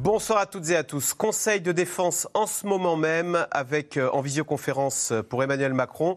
Bonsoir à toutes et à tous. Conseil de défense en ce moment même avec euh, en visioconférence pour Emmanuel Macron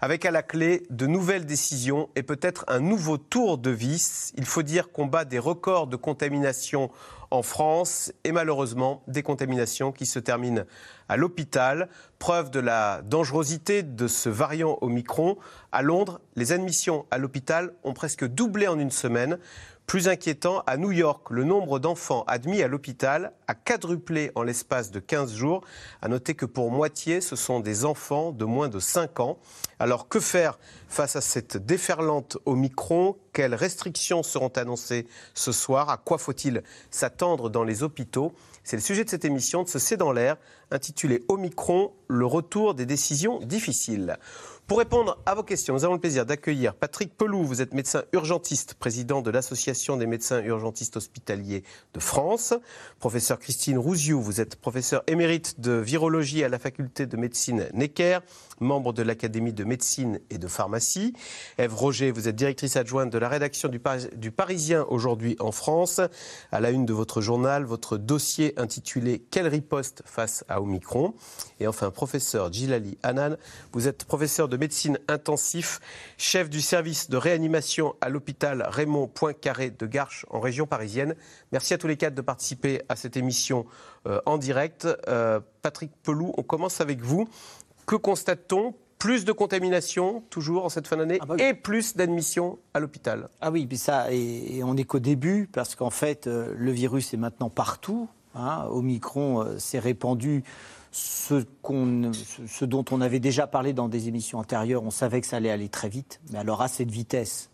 avec à la clé de nouvelles décisions et peut-être un nouveau tour de vis. Il faut dire qu'on bat des records de contamination en France et malheureusement des contaminations qui se terminent à l'hôpital. Preuve de la dangerosité de ce variant Omicron. À Londres, les admissions à l'hôpital ont presque doublé en une semaine. Plus inquiétant, à New York, le nombre d'enfants admis à l'hôpital a quadruplé en l'espace de 15 jours. À noter que pour moitié, ce sont des enfants de moins de 5 ans. Alors que faire face à cette déferlante au micron Quelles restrictions seront annoncées ce soir? À quoi faut-il s'attendre dans les hôpitaux? C'est le sujet de cette émission de ce C'est dans l'air, intitulée Omicron, le retour des décisions difficiles. Pour répondre à vos questions, nous avons le plaisir d'accueillir Patrick Pelou. Vous êtes médecin urgentiste, président de l'Association des médecins urgentistes hospitaliers de France. Professeur Christine Rouziou, vous êtes professeur émérite de virologie à la faculté de médecine Necker, membre de l'Académie de médecine et de pharmacie. Ève Roger, vous êtes directrice adjointe de la rédaction du, Parisien aujourd'hui en France. À la une de votre journal, votre dossier intitulé Quelle riposte face à Omicron? Et enfin, professeur Gilali Hanan, vous êtes professeur de de médecine intensif, chef du service de réanimation à l'hôpital Raymond Poincaré de Garches en région parisienne. Merci à tous les quatre de participer à cette émission euh, en direct. Euh, Patrick Pelou, on commence avec vous. Que constate-t-on plus de contamination, toujours en cette fin d'année, ah bah et plus d'admissions à l'hôpital. Ah oui, mais ça, et, on n'est qu'au début, parce qu'en fait, euh, le virus est maintenant partout. Hein. Omicron s'est répandu ce, ce, dont on avait déjà parlé dans des émissions antérieures, on savait que ça allait aller très vite, mais alors à cette vitesse.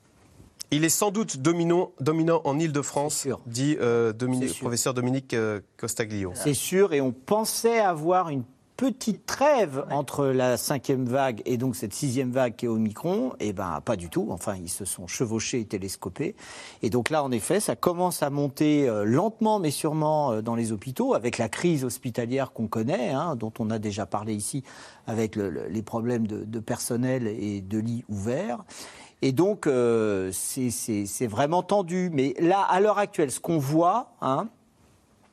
Il est sans doute dominant, dominant en Ile-de-France, dit euh, professeur Dominique euh, Costaglio. C'est sûr, et on pensait avoir une petite trêve entre la cinquième vague et donc cette sixième vague qui est Omicron, eh ben pas du tout. Enfin, ils se sont chevauchés et télescopés. Et donc là, en effet, ça commence à monter euh, lentement mais sûrement euh, dans les hôpitaux, avec la crise hospitalière qu'on connaît, hein, dont on a déjà parlé ici, avec les problèmes de, personnel et de lits ouverts. Et donc, euh, c'est vraiment tendu. Mais là, à l'heure actuelle, ce qu'on voit, hein,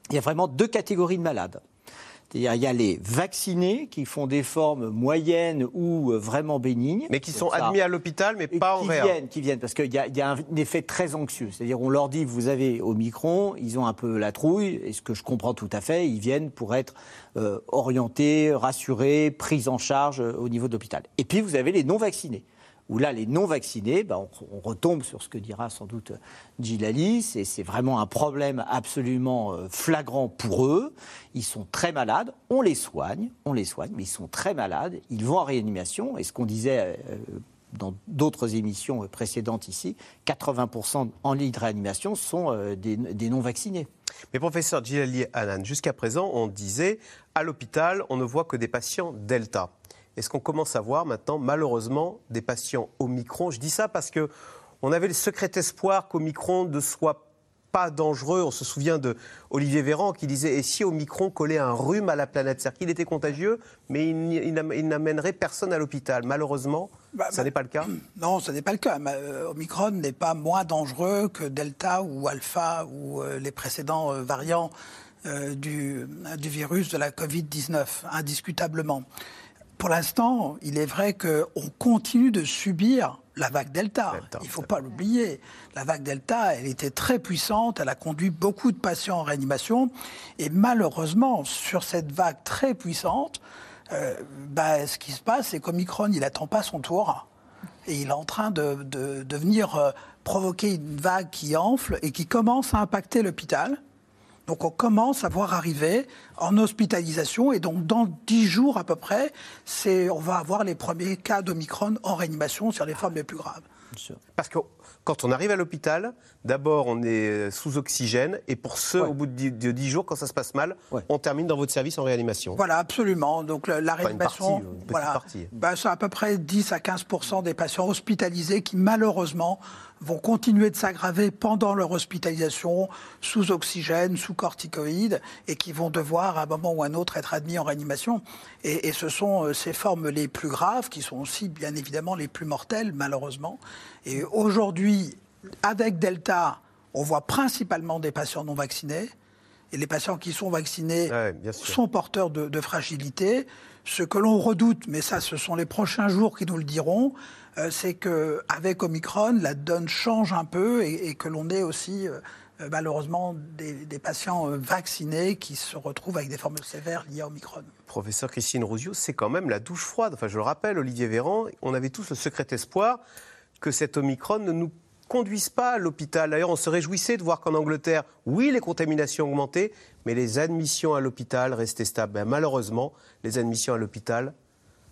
il y a vraiment deux catégories de malades. Il y a les vaccinés qui font des formes moyennes ou euh, vraiment bénignes. Mais qui sont admis à l'hôpital, mais pas en réa. Viennent, qui viennent, parce qu'il y, a un effet très anxieux. C'est-à-dire, on leur dit, vous avez Omicron, ils ont un peu la trouille, et ce que je comprends tout à fait, ils viennent pour être euh, orientés, rassurés, pris en charge euh, au niveau de l'hôpital. Et puis, vous avez les non-vaccinés où là, les non-vaccinés, ben, on, retombe sur ce que dira sans doute Gilali, c'est vraiment un problème absolument euh, flagrant pour eux. Ils sont très malades, on les soigne, on les soigne, mais ils sont très malades, ils vont en réanimation, et ce qu'on disait euh, dans d'autres émissions précédentes ici, 80% en lit de réanimation sont euh, des, non-vaccinés. Mais professeur Gilali Anan, jusqu'à présent, on disait, à l'hôpital, on ne voit que des patients Delta. Est-ce qu'on commence à voir maintenant, malheureusement, des patients Omicron Je dis ça parce que on avait le secret espoir qu'Omicron ne soit pas dangereux. On se souvient de Olivier Véran qui disait et si Omicron collait un rhume à la planète? C'est-à-dire qu'il était contagieux, mais il, n'amènerait personne à l'hôpital. Malheureusement, bah, ça bah, n'est pas le cas Non, ce n'est pas le cas. Euh, Omicron n'est pas moins dangereux que Delta ou Alpha ou euh, les précédents euh, variants du, du virus de la Covid-19, indiscutablement. Pour l'instant, il est vrai qu'on continue de subir la vague Delta. il ne faut pas l'oublier. La vague Delta, elle était très puissante, elle a conduit beaucoup de patients en réanimation. Et malheureusement, sur cette vague très puissante, euh, bah, ce qui se passe, c'est qu'Omicron, il n'attend pas son tour. Et il est en train de, de venir euh, provoquer une vague qui enfle et qui commence à impacter l'hôpital. Donc on commence à voir arriver en hospitalisation et donc dans 10 jours à peu près, on va avoir les premiers cas d'Omicron en réanimation sur les formes les plus graves. Parce que quand on arrive à l'hôpital, d'abord on est sous oxygène et pour ceux au bout de 10, jours, quand ça se passe mal, on termine dans votre service en réanimation. Voilà, absolument. Donc la, réanimation, voilà, bah, c'est à peu près 10 à 15 des patients hospitalisés qui malheureusement vont continuer de s'aggraver pendant leur hospitalisation, sous oxygène, sous corticoïdes, et qui vont devoir, à un moment ou à un autre, être admis en réanimation. Et, ce sont euh, ces formes les plus graves, qui sont aussi, bien évidemment, les plus mortelles, malheureusement. Et aujourd'hui, avec Delta, on voit principalement des patients non vaccinés. Et les patients qui sont vaccinés sont porteurs de, fragilité. Ce que l'on redoute, mais ça, ce sont les prochains jours qui nous le diront, euh, c'est qu'avec Omicron, la donne change un peu et, que l'on ait aussi, euh, euh, malheureusement, des, patients vaccinés qui se retrouvent avec des formes sévères liées à Omicron. Professeur Christine Rousio, c'est quand même la douche froide. Enfin, je le rappelle, Olivier Véran, on avait tous le secret espoir que cet Omicron ne nous conduisent pas à l'hôpital. D'ailleurs, on se réjouissait de voir qu'en Angleterre, oui, les contaminations ont augmenté, mais les admissions à l'hôpital restaient stables. Ben, malheureusement, les admissions à l'hôpital,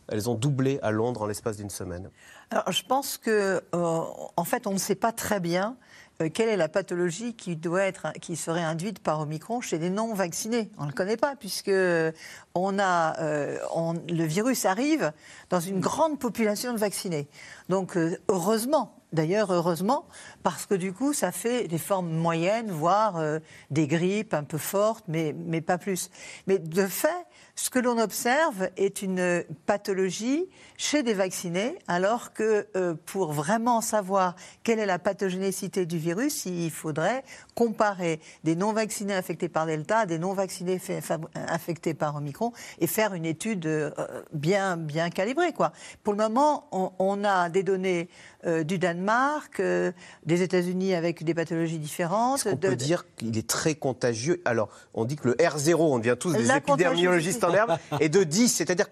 elles ont doublé à Londres en l'espace d'une semaine. Alors, je pense que, euh, en fait, on ne sait pas très bien euh, quelle est la pathologie qui, doit être, qui serait induite par Omicron chez les non vaccinés. On ne le connaît pas, puisque on a, euh, le virus arrive dans une grande population de vaccinés. Donc, heureusement, D'ailleurs, heureusement, parce que du coup, ça fait des formes moyennes, voire euh, des grippes un peu fortes, mais, pas plus. Mais de fait, ce que l'on observe est une pathologie chez des vaccinés, alors que euh, pour vraiment savoir quelle est la pathogénicité du virus, il faudrait comparer des non-vaccinés infectés par Delta à des non-vaccinés infectés par Omicron et faire une étude euh, bien, bien calibrée. Quoi. Pour le moment, on, a des données euh, du Danemark, des États-Unis avec des pathologies différentes. On peut dire qu'il est très contagieux? Alors, on dit que le R0, on devient tous des épidémiologistes et de 10. C'est-à-dire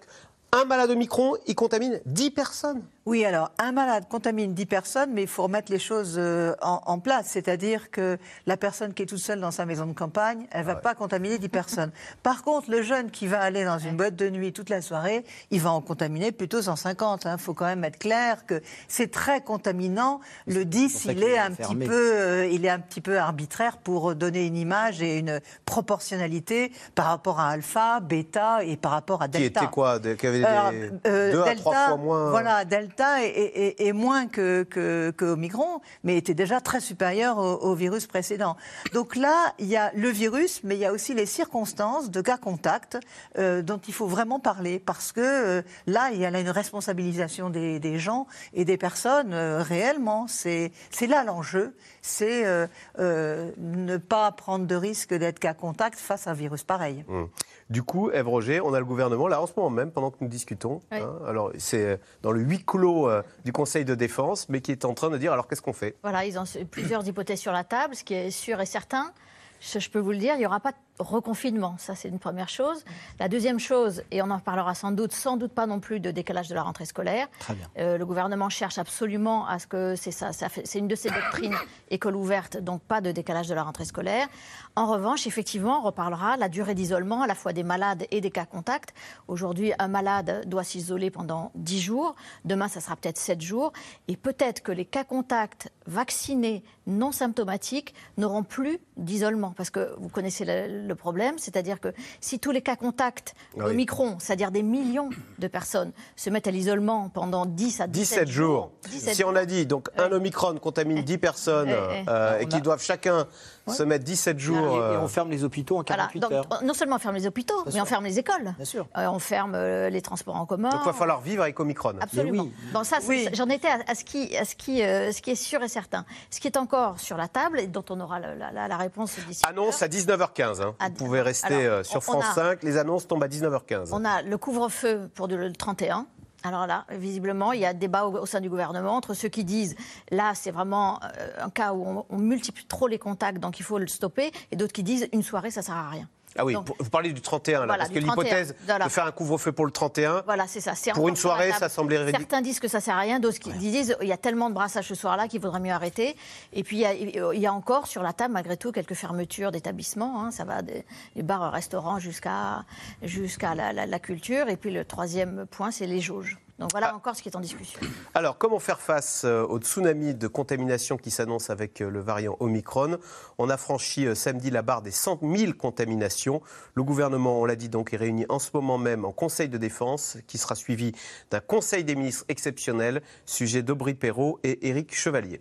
qu'un malade Omicron, il contamine 10 personnes. Oui, alors un malade contamine 10 personnes, mais il faut remettre les choses euh, en, place. C'est-à-dire que la personne qui est toute seule dans sa maison de campagne, elle ne va pas contaminer 10 personnes. Par contre, le jeune qui va aller dans une boîte de nuit toute la soirée, il va en contaminer plutôt 150. Il hein. faut quand même être clair que c'est très contaminant. Le 10, il est, un petit peu, euh, il est un petit peu arbitraire pour donner une image et une proportionnalité par rapport à alpha, bêta et par rapport à delta. Qui était quoi Qui avait des... Euh, deux à trois fois moins. Voilà, delta est, moins que, que, Omicron, mais était déjà très supérieur au, virus précédent. Donc là, il y a le virus, mais il y a aussi les circonstances de cas contact euh, dont il faut vraiment parler, parce que euh, là, il y a une responsabilisation des, gens et des personnes euh, réellement. C'est là l'enjeu, c'est ne pas prendre de risque d'être cas contact face à un virus pareil. Mmh. Du coup, Eve Roger, on a le gouvernement, là en ce moment même, pendant que nous discutons, hein, alors c'est dans le huis clos euh, du Conseil de défense, mais qui est en train de dire alors qu'est-ce qu'on fait? Voilà, ils ont plusieurs hypothèses sur la table, ce qui est sûr et certain. Je peux vous le dire, il n'y aura pas de reconfinement, ça c'est une première chose. La deuxième chose, et on en parlera sans doute, sans doute pas non plus de décalage de la rentrée scolaire. Très bien. Euh, le gouvernement cherche absolument à ce que c'est ça, ça c'est une de ses doctrines, école ouverte, donc pas de décalage de la rentrée scolaire. En revanche, effectivement, on reparlera la durée d'isolement à la fois des malades et des cas contacts. Aujourd'hui, un malade doit s'isoler pendant 10 jours. Demain, ça sera peut-être 7 jours. Et peut-être que les cas contacts vaccinés non symptomatiques n'auront plus d'isolement. Parce que vous connaissez le, problème, c'est-à-dire que si tous les cas contacts au micron, c'est-à-dire des millions de personnes, se mettent à l'isolement pendant 10 à 17, jours. si on a dit, donc un Omicron contamine 10 personnes euh, et qui doivent chacun se mettre 17 jours. Et, euh, on ferme les hôpitaux en 48 heures. Non seulement on ferme les hôpitaux, mais on ferme les écoles. Bien sûr. Euh, on ferme euh, les transports en commun. Donc il va falloir vivre avec Omicron. Absolument. Bon, ça, j'en étais à, ce, qui, à ce, qui, ce qui est sûr et certain. Ce qui est encore sur la table et dont on aura la, la, réponse d'ici. Annonce à 19h15. Hein. Vous pouvez rester sur France 5. Les annonces tombent à 19h15. On a le couvre-feu pour le 31. Alors là, visiblement, il y a débat au, sein du gouvernement entre ceux qui disent là, c'est vraiment euh, un cas où on, multiplie trop les contacts, donc il faut le stopper, et d'autres qui disent une soirée, ça sert à rien. Ah oui, vous parlez du 31 là, parce que l'hypothèse de faire un couvre-feu pour le 31, voilà, c'est ça. Pour une soirée, ça semblait ridicule. Certains disent que ça sert à rien, d'autres disent il y a tellement de brassage ce soir-là qu'il faudrait mieux arrêter. Et puis il y, a, encore sur la table malgré tout quelques fermetures d'établissements. Hein. ça va des, bars, restaurants jusqu'à jusqu'à la, la culture. Et puis le troisième point, c'est les jauges. Donc voilà ah. encore ce qui est en discussion. Alors, comment faire face euh, au tsunami de contamination qui s'annonce avec euh, le variant Omicron? On a franchi euh, samedi la barre des 100 000 contaminations. Le gouvernement, on l'a dit donc, est réuni en ce moment même en Conseil de défense, qui sera suivi d'un Conseil des ministres exceptionnel, sujet d'Aubry Perrault et Éric Chevalier.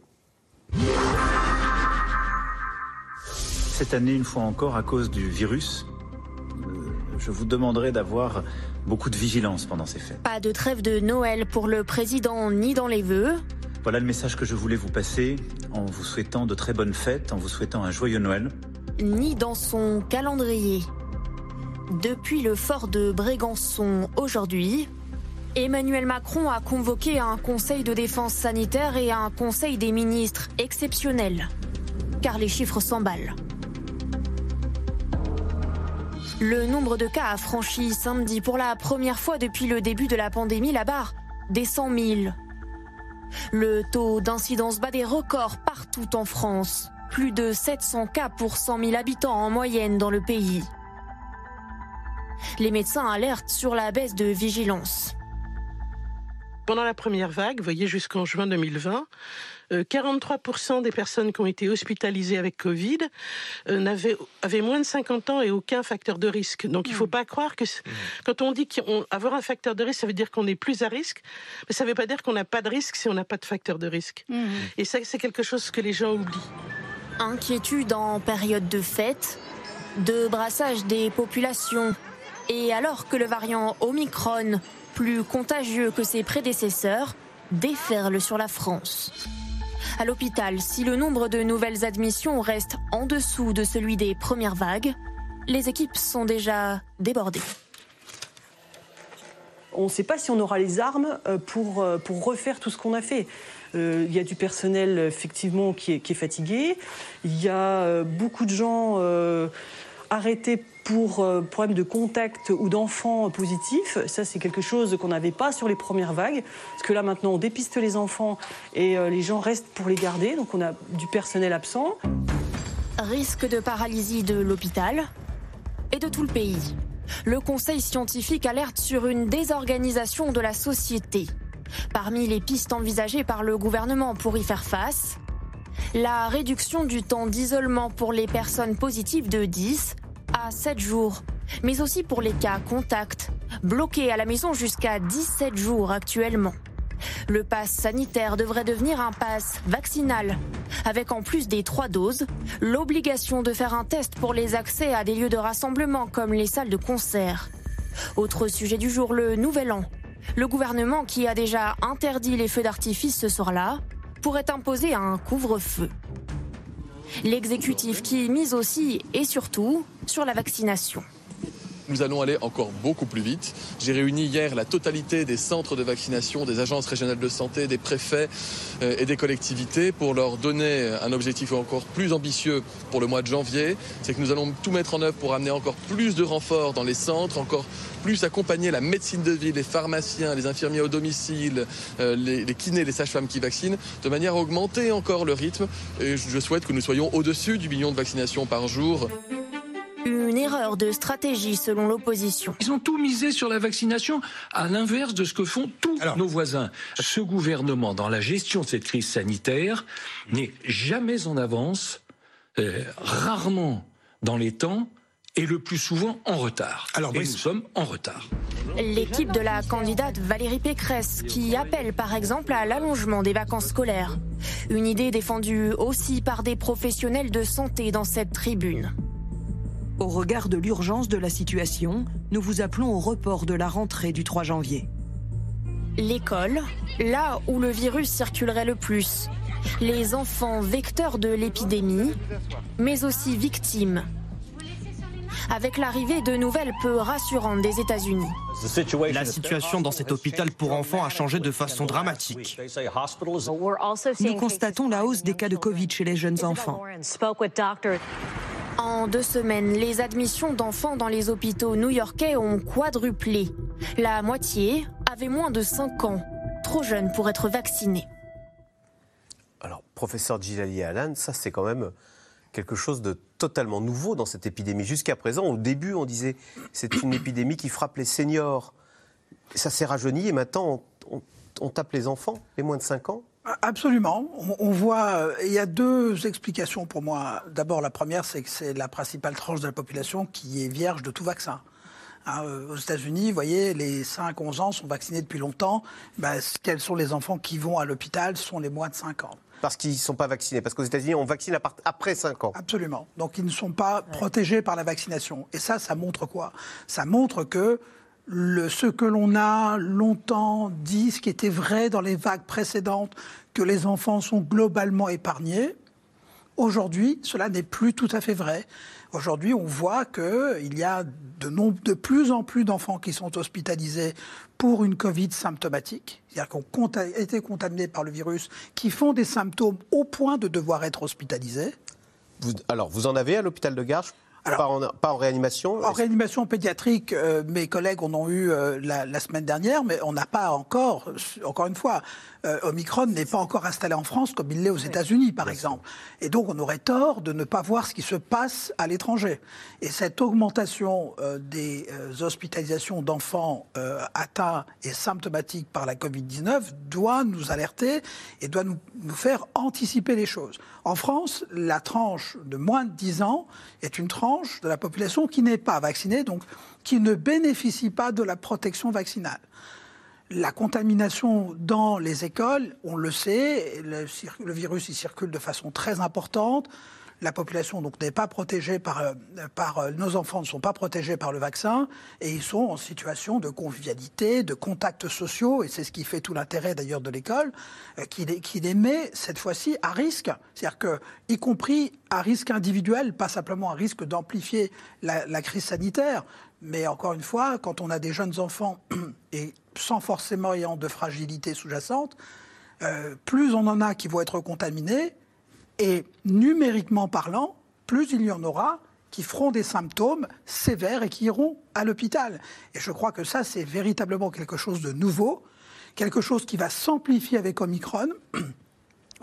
Cette année, une fois encore, à cause du virus, je vous demanderai d'avoir beaucoup de vigilance pendant ces fêtes. Pas de trêve de Noël pour le président ni dans les vœux. Voilà le message que je voulais vous passer en vous souhaitant de très bonnes fêtes, en vous souhaitant un joyeux Noël. Ni dans son calendrier. Depuis le fort de Brégançon aujourd'hui, Emmanuel Macron a convoqué un conseil de défense sanitaire et un conseil des ministres exceptionnel. Car les chiffres s'emballent. Le nombre de cas a franchi samedi pour la première fois depuis le début de la pandémie la barre des 100 000. Le taux d'incidence bat des records partout en France. Plus de 700 cas pour 100 000 habitants en moyenne dans le pays. Les médecins alertent sur la baisse de vigilance. Pendant la première vague, voyez jusqu'en juin 2020, 43% euh, des personnes qui ont été hospitalisées avec Covid euh, avaient, moins de 50 ans et aucun facteur de risque. Donc il ne faut mm. pas croire que mm. quand on dit qu'avoir un facteur de risque, ça veut dire qu'on est plus à risque, mais ça ne veut pas dire qu'on n'a pas de risque si on n'a pas de facteur de risque. Mm. Et ça, c'est quelque chose que les gens oublient. Inquiétude en période de fête, de brassage des populations. Et alors que le variant Omicron plus contagieux que ses prédécesseurs, déferle sur la France. À l'hôpital, si le nombre de nouvelles admissions reste en dessous de celui des premières vagues, les équipes sont déjà débordées. On ne sait pas si on aura les armes euh, pour, euh, pour refaire tout ce qu'on a fait. Euh, il y a du personnel effectivement qui est, qui est fatigué. Il y a beaucoup de gens arrêtés pour euh, problème de contact ou d'enfants positifs. Ça, c'est quelque chose qu'on n'avait pas sur les premières vagues. Parce que là, maintenant, on dépiste les enfants et euh, les gens restent pour les garder. Donc, on a du personnel absent. Risque de paralysie de l'hôpital et de tout le pays. Le Conseil scientifique alerte sur une désorganisation de la société. Parmi les pistes envisagées par le gouvernement pour y faire face, la réduction du temps d'isolement pour les personnes positives de 10 à 7 jours, mais aussi pour les cas contacts, bloqués à la maison jusqu'à 17 jours actuellement. Le pass sanitaire devrait devenir un pass vaccinal, avec en plus des trois doses, l'obligation de faire un test pour les accès à des lieux de rassemblement comme les salles de concert. Autre sujet du jour, le Nouvel An. Le gouvernement, qui a déjà interdit les feux d'artifice ce soir-là, pourrait imposer un couvre-feu. L'exécutif qui mise aussi et surtout sur la vaccination. Nous allons aller encore beaucoup plus vite. J'ai réuni hier la totalité des centres de vaccination, des agences régionales de santé, des préfets euh, et des collectivités pour leur donner un objectif encore plus ambitieux pour le mois de janvier. C'est que nous allons tout mettre en œuvre pour amener encore plus de renforts dans les centres, encore plus accompagner la médecine de ville, les pharmaciens, les infirmiers au domicile, euh, les, kinés, les sages-femmes qui vaccinent, de manière à augmenter encore le rythme. Et je souhaite que nous soyons au-dessus du million de vaccinations par jour. Une erreur de stratégie selon l'opposition. Ils ont tout misé sur la vaccination, à l'inverse de ce que font tous nos voisins. Ce gouvernement, dans la gestion de cette crise sanitaire, n'est jamais en avance, euh, rarement dans les temps et le plus souvent en retard. Alors, et nous sommes en retard. L'équipe de la candidate Valérie Pécresse, qui appelle par exemple à l'allongement des vacances scolaires. Une idée défendue aussi par des professionnels de santé dans cette tribune. Au regard de l'urgence de la situation, nous vous appelons au report de la rentrée du 3 janvier. L'école, là où le virus circulerait le plus. Les enfants vecteurs de l'épidémie, mais aussi victimes. Avec l'arrivée de nouvelles peu rassurantes des États-Unis. La situation dans cet hôpital pour enfants a changé de façon dramatique. Nous constatons la hausse des cas de Covid chez les jeunes enfants. En deux semaines, les admissions d'enfants dans les hôpitaux new-yorkais ont quadruplé. La moitié avait moins de 5 ans, trop jeunes pour être vaccinés. Alors, professeur Gilali Alan, ça c'est quand même quelque chose de totalement nouveau dans cette épidémie. Jusqu'à présent, au début, on disait c'est une épidémie qui frappe les seniors. Ça s'est rajeuni et maintenant on, on tape les enfants, les moins de 5 ans? Absolument. On, voit, euh, il y a deux explications pour moi. D'abord, la première, c'est que c'est la principale tranche de la population qui est vierge de tout vaccin. Hein, euh, aux États-Unis, vous voyez, les 5-11 ans sont vaccinés depuis longtemps. Ben, quels sont les enfants qui vont à l'hôpital Ce sont les moins de 5 ans. parce qu'ils ne sont pas vaccinés Parce qu'aux États-Unis, on vaccine après 5 ans. Absolument. Donc ils ne sont pas protégés par la vaccination. Et ça, ça montre quoi? Ça montre que ce que l'on a longtemps dit, ce qui était vrai dans les vagues précédentes, que les enfants sont globalement épargnés, aujourd'hui, cela n'est plus tout à fait vrai. Aujourd'hui, on voit qu'il y a de, plus en plus d'enfants qui sont hospitalisés pour une Covid symptomatique, c'est-à-dire qui ont conta- été contaminés par le virus, qui font des symptômes au point de devoir être hospitalisés. Alors, vous en avez à l'hôpital de Garches pas, en, pas en réanimation En réanimation pédiatrique, euh, mes collègues en ont eu euh, la, la semaine dernière, mais on n'a pas encore, encore une fois, euh, Omicron n'est pas encore installé en France comme il l'est aux États-Unis, par exemple. Et donc, on aurait tort de ne pas voir ce qui se passe à l'étranger. Et cette augmentation des hospitalisations d'enfants atteints et symptomatiques par la Covid-19 doit nous alerter et doit nous, nous faire anticiper les choses. En France, la tranche de moins de 10 ans est une tranche de la population qui n'est pas vaccinée, donc qui ne bénéficie pas de la protection vaccinale. La contamination dans les écoles, on le sait, le, virus il circule de façon très importante. La population donc n'est pas protégée par, euh, euh, nos enfants ne sont pas protégés par le vaccin et ils sont en situation de convivialité, de contacts sociaux et c'est ce qui fait tout l'intérêt d'ailleurs de l'école, euh, qui, les, met cette fois-ci à risque, c'est-à-dire que y compris à risque individuel, pas simplement à risque d'amplifier la, crise sanitaire, mais encore une fois, quand on a des jeunes enfants et sans forcément ayant de fragilité sous-jacente, plus on en a qui vont être contaminés, et numériquement parlant, plus il y en aura qui feront des symptômes sévères et qui iront à l'hôpital. Et je crois que ça, c'est véritablement quelque chose de nouveau, quelque chose qui va s'amplifier avec Omicron.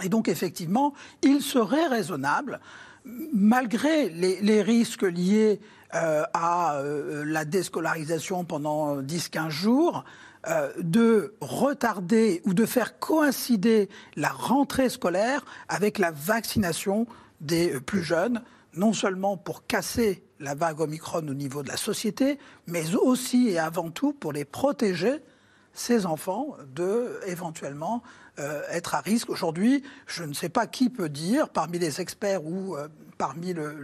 Et donc, effectivement, il serait raisonnable, malgré les, risques liés euh, à euh, la déscolarisation pendant 10-15 jours, euh, de retarder ou de faire coïncider la rentrée scolaire avec la vaccination des euh, plus jeunes, non seulement pour casser la vague Omicron au niveau de la société, mais aussi et avant tout pour les protéger ces enfants de éventuellement euh, être à risque. Aujourd'hui, je ne sais pas qui peut dire, parmi les experts ou euh, parmi le-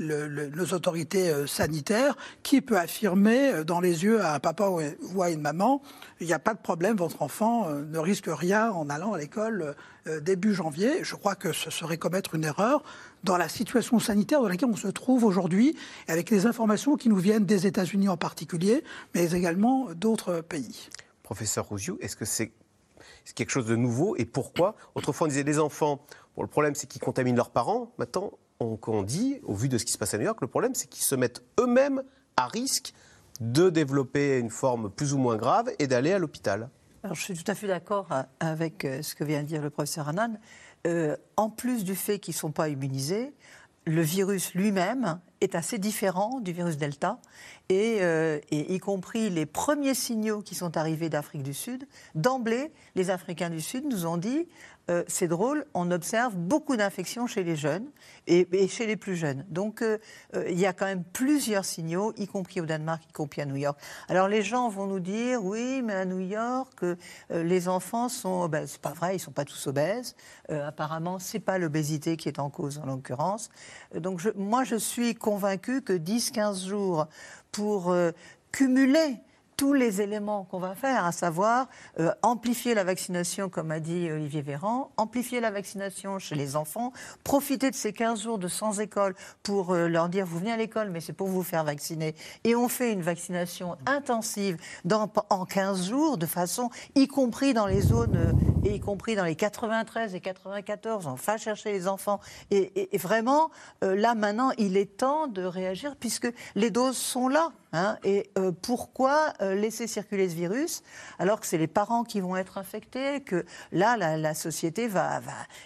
nos autorités euh, sanitaires, qui peut affirmer dans les yeux à un papa ou à une maman, il n'y a pas de problème, votre enfant ne risque rien en allant à l'école début janvier. Je crois que ce serait commettre une erreur dans la situation sanitaire dans laquelle on se trouve aujourd'hui, avec les informations qui nous viennent des États-Unis en particulier, mais également d'autres pays. Professeur Rouziou, est-ce que c'est c'est quelque chose de nouveau et pourquoi Autrefois, on disait les enfants, le problème c'est qu'ils contaminent leurs parents. Maintenant, on, dit, au vu de ce qui se passe à New York, le problème c'est qu'ils se mettent eux-mêmes à risque de développer une forme plus ou moins grave et d'aller à l'hôpital. Je suis tout à fait d'accord euh, avec euh, ce que vient de dire le professeur Hanan. Euh, en plus du fait qu'ils ne sont pas immunisés, le virus lui-même est assez différent du virus Delta, euh, et y compris les premiers signaux qui sont arrivés d'Afrique du Sud, d'emblée, les Africains du Sud nous ont dit, euh, c'est drôle, on observe beaucoup d'infections chez les jeunes et, chez les plus jeunes. Donc euh, euh, il y a quand même plusieurs signaux, y compris au Danemark, y compris à New York. Alors les gens vont nous dire, oui, mais à New York, les enfants sont obèses. C'est pas vrai, ils sont pas tous obèses. Apparemment, c'est pas l'obésité qui est en cause en l'occurrence. Donc moi, je suis convaincue que 10-15 jours pour cumuler tous les éléments qu'on va faire, à savoir euh, amplifier la vaccination, comme a dit Olivier Véran, amplifier la vaccination chez les enfants, profiter de ces 15 jours de sans école pour euh, leur dire vous venez à l'école, mais c'est pour vous faire vacciner. Et on fait une vaccination intensive en 15 jours, de façon, y compris dans les zones, euh, et y compris dans les 93 et 94, on va chercher les enfants. Et, et- et vraiment, euh, là maintenant, il est temps de réagir puisque les doses sont là. hein. et euh, pourquoi euh, laisser circuler ce virus alors que c'est les parents qui vont être infectés, que là, la, la société va,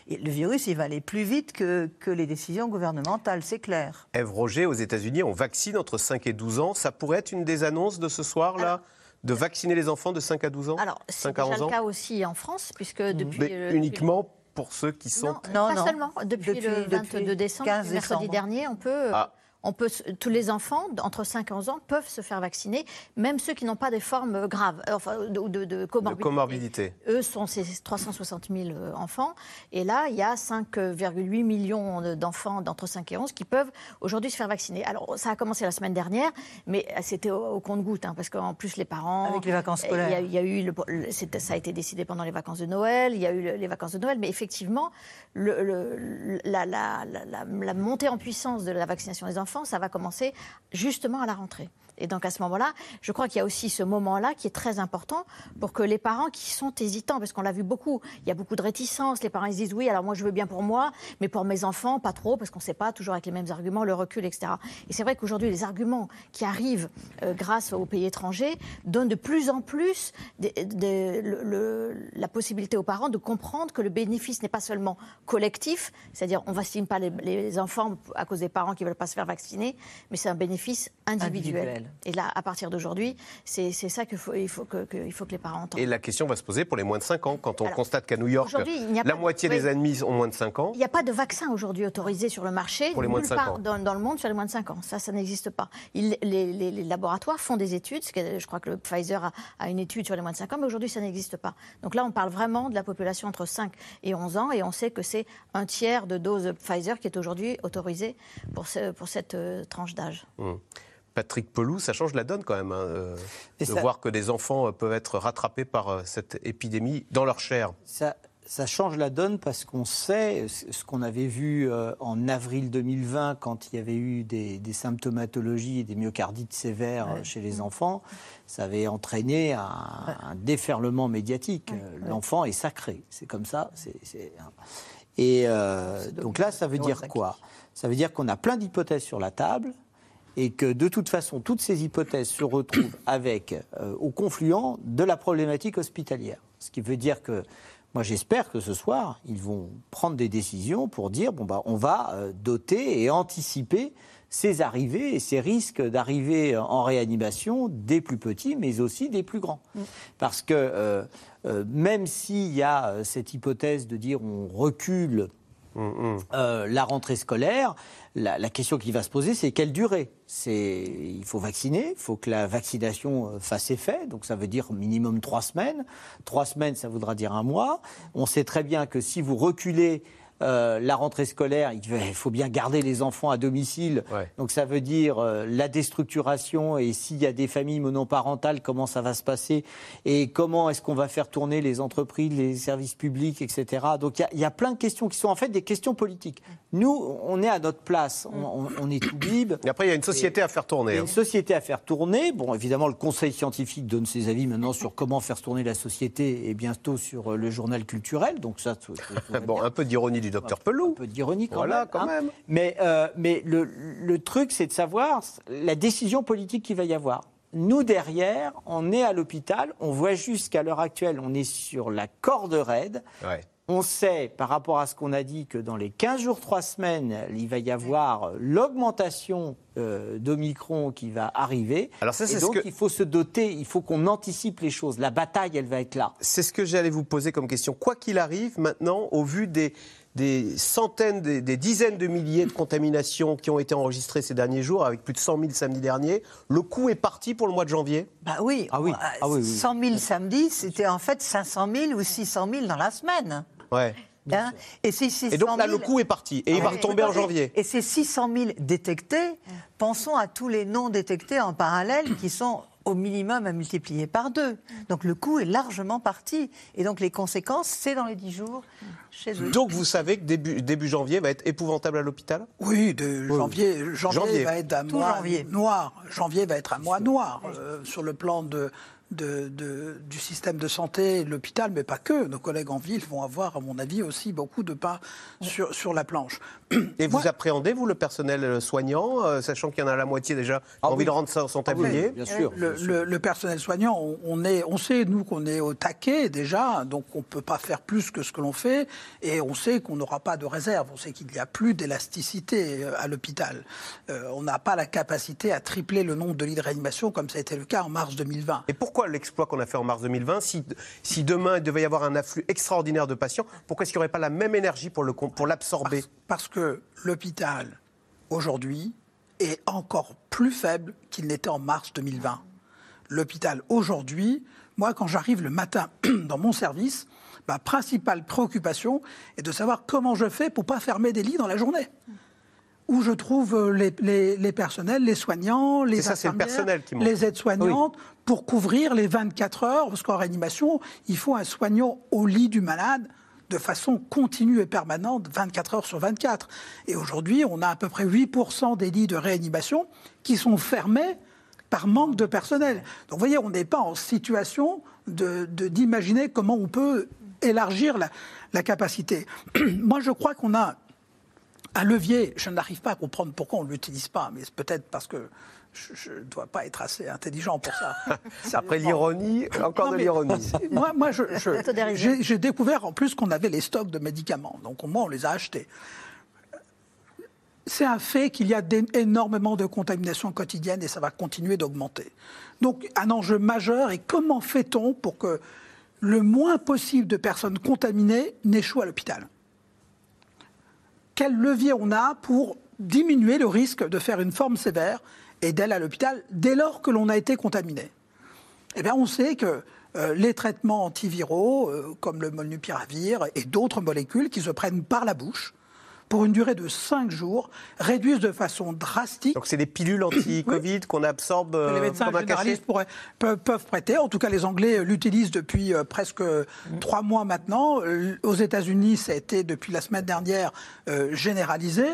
Le virus, il va aller plus vite que, que les décisions gouvernementales, c'est clair. Ève Roger, aux États-Unis, on vaccine entre 5 et 12 ans. Ça pourrait être une des annonces de ce soir-là de vacciner les enfants de 5 à 12 ans Alors, c'est 5 à déjà 11 le ans cas aussi en France, puisque depuis. Mais euh, depuis- uniquement pour ceux qui sont... Non, pas seulement. Depuis, Depuis- le depuis 22 décembre, 15 mercredi décembre. dernier, on peut, Ah. On peut, se- tous les enfants entre 5 et 11 ans peuvent se faire vacciner, même ceux qui n'ont pas des formes graves, euh, enfin, de, de, de De comorbidité. Eux sont ces 360 000 euh, enfants. Et là, il y a 5,8 millions de- d'enfants d'entre 5 et 11 qui peuvent aujourd'hui se faire vacciner. Alors, ça a commencé la semaine dernière, mais euh, c'était au, au compte-goutte, hein, parce qu'en plus, les parents. Avec les vacances Il y a- scolaires. il y a eu le- le- c'était- ça a été décidé pendant les vacances de Noël, il y a eu le- les vacances de Noël, mais effectivement, le- le- la, la- la- la- la montée en puissance de la vaccination des enfants, ça va commencer justement à la rentrée. Et donc à ce moment-là, je crois qu'il y a aussi ce moment-là qui est très important pour que les parents qui sont hésitants, parce qu'on l'a vu beaucoup, il y a beaucoup de réticences, les parents ils se disent oui, alors moi je veux bien pour moi, mais pour mes enfants, pas trop, parce qu'on ne sait pas, toujours avec les mêmes arguments, le recul, etc. Et c'est vrai qu'aujourd'hui, les arguments qui arrivent euh, grâce aux pays étrangers donnent de plus en plus des- des- le- le- la possibilité aux parents de comprendre que le bénéfice n'est pas seulement collectif, c'est-à-dire on ne vaccine pas les, les enfants à cause des parents qui ne veulent pas se faire vacciner, mais c'est un bénéfice. Individuel. Et là, à partir d'aujourd'hui, c'est ça qu'il faut, il faut que, que- il faut que les parents entendent. Et la question va se poser pour les moins de 5 ans, quand on Alors, constate qu'à New York, la pas- moitié oui. des admis ont moins de 5 ans. Il n'y a pas de vaccin aujourd'hui autorisé sur le marché Pour les moins de nulle 5 part ans. Dans, dans le monde sur les moins de 5 ans. Ça, ça n'existe pas. Il- les, les- les laboratoires font des études. Je crois que le Pfizer a, a une étude sur les moins de 5 ans, mais aujourd'hui, ça n'existe pas. Donc là, on parle vraiment de la population entre 5 et 11 ans, et on sait que c'est un tiers de dose Pfizer qui est aujourd'hui autorisée pour, ce- pour cette euh, tranche d'âge. Hum. Patrick Pelou, ça change la donne quand même, hein, euh, de ça- voir que des enfants euh, peuvent être rattrapés par euh, cette épidémie dans leur chair. Ça, ça change la donne parce qu'on sait ce qu'on avait vu euh, en avril 2020 quand il y avait eu des, des symptomatologies et des myocardites sévères chez les enfants. Ça avait entraîné un, un déferlement médiatique. L'enfant est sacré, c'est comme ça. Et euh, donc là, ça veut dire quoi? Ça veut dire qu'on a plein d'hypothèses sur la table et que de toute façon, toutes ces hypothèses se retrouvent avec, euh, au confluent de la problématique hospitalière. Ce qui veut dire que, moi j'espère que ce soir, ils vont prendre des décisions pour dire, bon, bah, on va euh, doter et anticiper ces arrivées et ces risques d'arriver en réanimation des plus petits, mais aussi des plus grands. Parce que euh, euh, même s'il y a euh, cette hypothèse de dire on recule euh, la rentrée scolaire, la, la question qui va se poser, c'est quelle durée? C'est il faut vacciner, il faut que la vaccination euh, fasse effet, donc ça veut dire minimum trois semaines. Trois semaines, ça voudra dire un mois. On sait très bien que si vous reculez euh, la rentrée scolaire, il faut bien garder les enfants à domicile. Donc ça veut dire euh, la déstructuration et s'il y a des familles monoparentales, comment ça va se passer et comment est-ce qu'on va faire tourner les entreprises, les services publics, etc. Donc il y a- il y, a plein de questions qui sont en fait des questions politiques. Nous, on est à notre place, on, on- on est tout bib. Et après, il y a une société à faire tourner. Il y a hein. une société à faire tourner. Bon, évidemment, le Conseil scientifique donne ses avis maintenant sur comment faire tourner la société et bientôt sur euh, le journal culturel. Donc ça, Bon, un peu d'ironie du docteur Pelou. Un peu d'ironie quand Voilà, même. quand hein. même. Mais, euh, mais le, le truc, c'est de savoir la décision politique qu'il va y avoir. Nous, derrière, on est à l'hôpital, on voit juste qu'à l'heure actuelle, on est sur la corde raide. Ouais. On sait, par rapport à ce qu'on a dit, que dans les 15 jours, 3 semaines, il va y avoir l'augmentation euh, d'Omicron qui va arriver. Alors ça, Et ce donc, que- il faut se doter, il faut qu'on anticipe les choses. La bataille, elle va être là. C'est ce que j'allais vous poser comme question. Quoi qu'il arrive, maintenant, au vu des, des centaines, des, des dizaines de milliers de contaminations qui ont été enregistrées ces derniers jours, avec plus de 100 000 samedi dernier, le coup est parti pour le mois de janvier? Bah oui, Ah oui, on- ah oui, oui. 100 000 samedi, c'était en fait 500 000 ou 600 000 dans la semaine. Ouais. Hein et, ces 600 Et donc là, 000 le coup est parti. Et il va Ah, retomber en janvier. Et ces 600 000 détectés, pensons à tous les non détectés en parallèle qui sont au minimum à multiplier par deux. Donc le coût est largement parti. Et donc les conséquences, c'est dans les 10 jours chez eux. Donc vous savez que début, début janvier va être épouvantable à l'hôpital? Oui, de janvier, janvier, Janvier. va être un Tout mois janvier. noir. Janvier va être un mois noir euh, sur le plan de, de- de- du système de santé, l'hôpital, mais pas que. Nos collègues en ville vont avoir, à mon avis, aussi beaucoup de sur, sur la planche. Et vous appréhendez, vous, le personnel soignant, euh, sachant qu'il y en a la moitié déjà qui Ah ont envie de rendre Ah oui, tablier bien sûr. Le, bien sûr. le- le personnel soignant, on, on est, on sait, nous, qu'on est au taquet déjà, donc on ne peut pas faire plus que ce que l'on fait, et on sait qu'on n'aura pas de réserve, on sait qu'il n'y a plus d'élasticité euh, à l'hôpital. Euh, on n'a pas la capacité à tripler le nombre de lits de réanimation comme ça a été le cas en mars 2020. Et pourquoi l'exploit qu'on a fait en mars 2020 si, si demain il devait y avoir un afflux extraordinaire de patients, pourquoi est-ce qu'il n'y aurait pas la même énergie pour le con- pour l'absorber? Parce que l'hôpital, aujourd'hui, est encore plus faible qu'il n'était en mars 2020. L'hôpital aujourd'hui, moi quand j'arrive le matin dans mon service, ma principale préoccupation est de savoir comment je fais pour pas fermer des lits dans la journée. Où je trouve euh, les, les- les personnels, les soignants, les C'est ça, c'est le infirmières, personnel qui manque. les aides-soignantes, pour couvrir les 24 heures, parce qu'en réanimation, il faut un soignant au lit du malade de façon continue et permanente, 24 heures sur 24. Et aujourd'hui, on a à peu près 8% des lits de réanimation qui sont fermés par manque de personnel. Donc vous voyez, on n'est pas en situation de- de- d'imaginer comment on peut élargir la, la capacité. Moi, je crois qu'on a un levier, je n'arrive pas à comprendre pourquoi on ne l'utilise pas, mais c'est peut-être parce que je ne dois pas être assez intelligent pour ça. Après l'ironie, encore Non, de l'ironie. Moi, moi j'ai découvert en plus qu'on avait les stocks de médicaments. Donc au moins, on les a achetés. C'est un fait qu'il y a énormément de contamination quotidienne et ça va continuer d'augmenter. Donc un enjeu majeur est comment fait-on pour que le moins possible de personnes contaminées n'échouent à l'hôpital? Quel levier on a pour diminuer le risque de faire une forme sévère et d'aller à l'hôpital dès lors que l'on a été contaminé eh bien, on sait que euh, les traitements antiviraux, euh, comme le molnupiravir et d'autres molécules qui se prennent par la bouche, pour une durée de 5 jours, réduisent de façon drastique. Donc c'est des pilules anti-Covid qu'on absorbe que les euh, médecins généralistes pourraient- peuvent, peuvent prêter. En tout cas, les Anglais euh, l'utilisent depuis euh, presque trois mois maintenant. Euh, Aux États-Unis, ça a été depuis la semaine dernière euh, généralisé.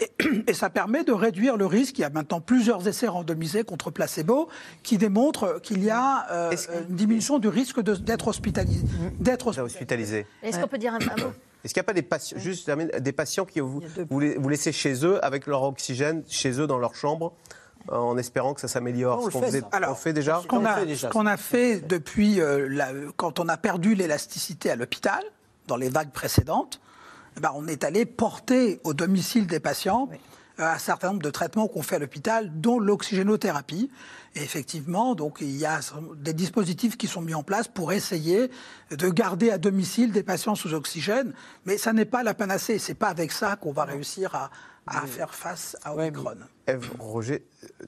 Et, et ça permet de réduire le risque. Il y a maintenant plusieurs essais randomisés contre placebo qui démontrent qu'il y a euh, une diminution du risque de- d'être hospitalisé. D'être hospitalisé. Est-ce qu'on peut dire un, un mot? Est-ce qu'il n'y a pas des patients, juste, des patients qui vous, vous, laissez chez eux avec leur oxygène, chez eux dans leur chambre, euh, en espérant que ça s'améliore On Ce le qu'on fait, fait déjà Ce qu'on a, fait depuis euh, la- quand on a perdu l'élasticité à l'hôpital, dans les vagues précédentes, eh ben, on est allé porter au domicile des patients euh, un certain nombre de traitements qu'on fait à l'hôpital, dont l'oxygénothérapie. Et effectivement, donc, il y a des dispositifs qui sont mis en place pour essayer de garder à domicile des patients sous oxygène. Mais ça n'est pas la panacée. C'est pas avec ça qu'on va réussir à, à faire face à Omicron. Eve, Roger,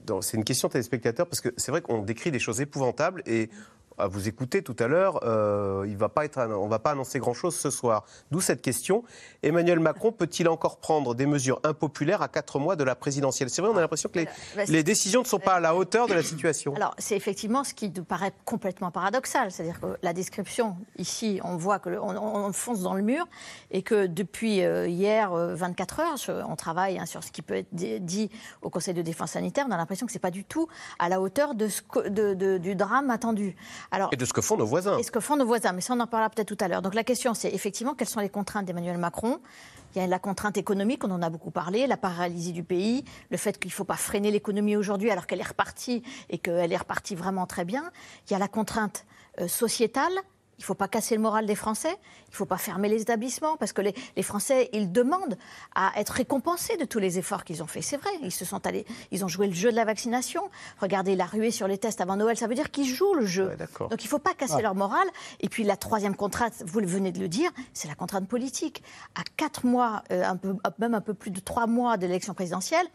euh, c'est une question téléspectateur parce que c'est vrai qu'on décrit des choses épouvantables et à vous écouter tout à l'heure, euh, il va pas être, on ne va pas annoncer grand-chose ce soir. D'où cette question. Emmanuel Macron peut-il encore prendre des mesures impopulaires à quatre mois de la présidentielle? C'est vrai, on a l'impression que les, Bah, les décisions ne sont pas à la hauteur de la situation. Alors, c'est effectivement ce qui nous paraît complètement paradoxal. C'est-à-dire que la description, ici, on voit qu'on on, on fonce dans le mur et que depuis euh, hier, euh, 24 heures, je- on travaille hein, sur ce qui peut être di- dit au Conseil de défense sanitaire. On a l'impression que ce n'est pas du tout à la hauteur de ce que- de- de- du drame attendu. Alors, Et de ce que font nos voisins. et ce que font nos voisins. Mais ça, on en parlera peut-être tout à l'heure. Donc la question, c'est effectivement quelles sont les contraintes d'Emmanuel Macron? Il y a la contrainte économique, on en a beaucoup parlé, la paralysie du pays, le fait qu'il ne faut pas freiner l'économie aujourd'hui alors qu'elle est repartie et qu'elle est repartie vraiment très bien. Il y a la contrainte euh, sociétale. Il ne faut pas casser le moral des Français, il ne faut pas fermer les établissements, parce que les, les Français, ils demandent à être récompensés de tous les efforts qu'ils ont faits. C'est vrai, ils se sont allés, ils ont joué le jeu de la vaccination. Regardez la ruée sur les tests avant Noël, ça veut dire qu'ils jouent le jeu. Donc il ne faut pas casser Ah. leur morale. Et puis la troisième contrainte, vous venez de le dire, c'est la contrainte politique. À quatre mois, euh, un peu, même un peu plus de trois mois de l'élection présidentielle,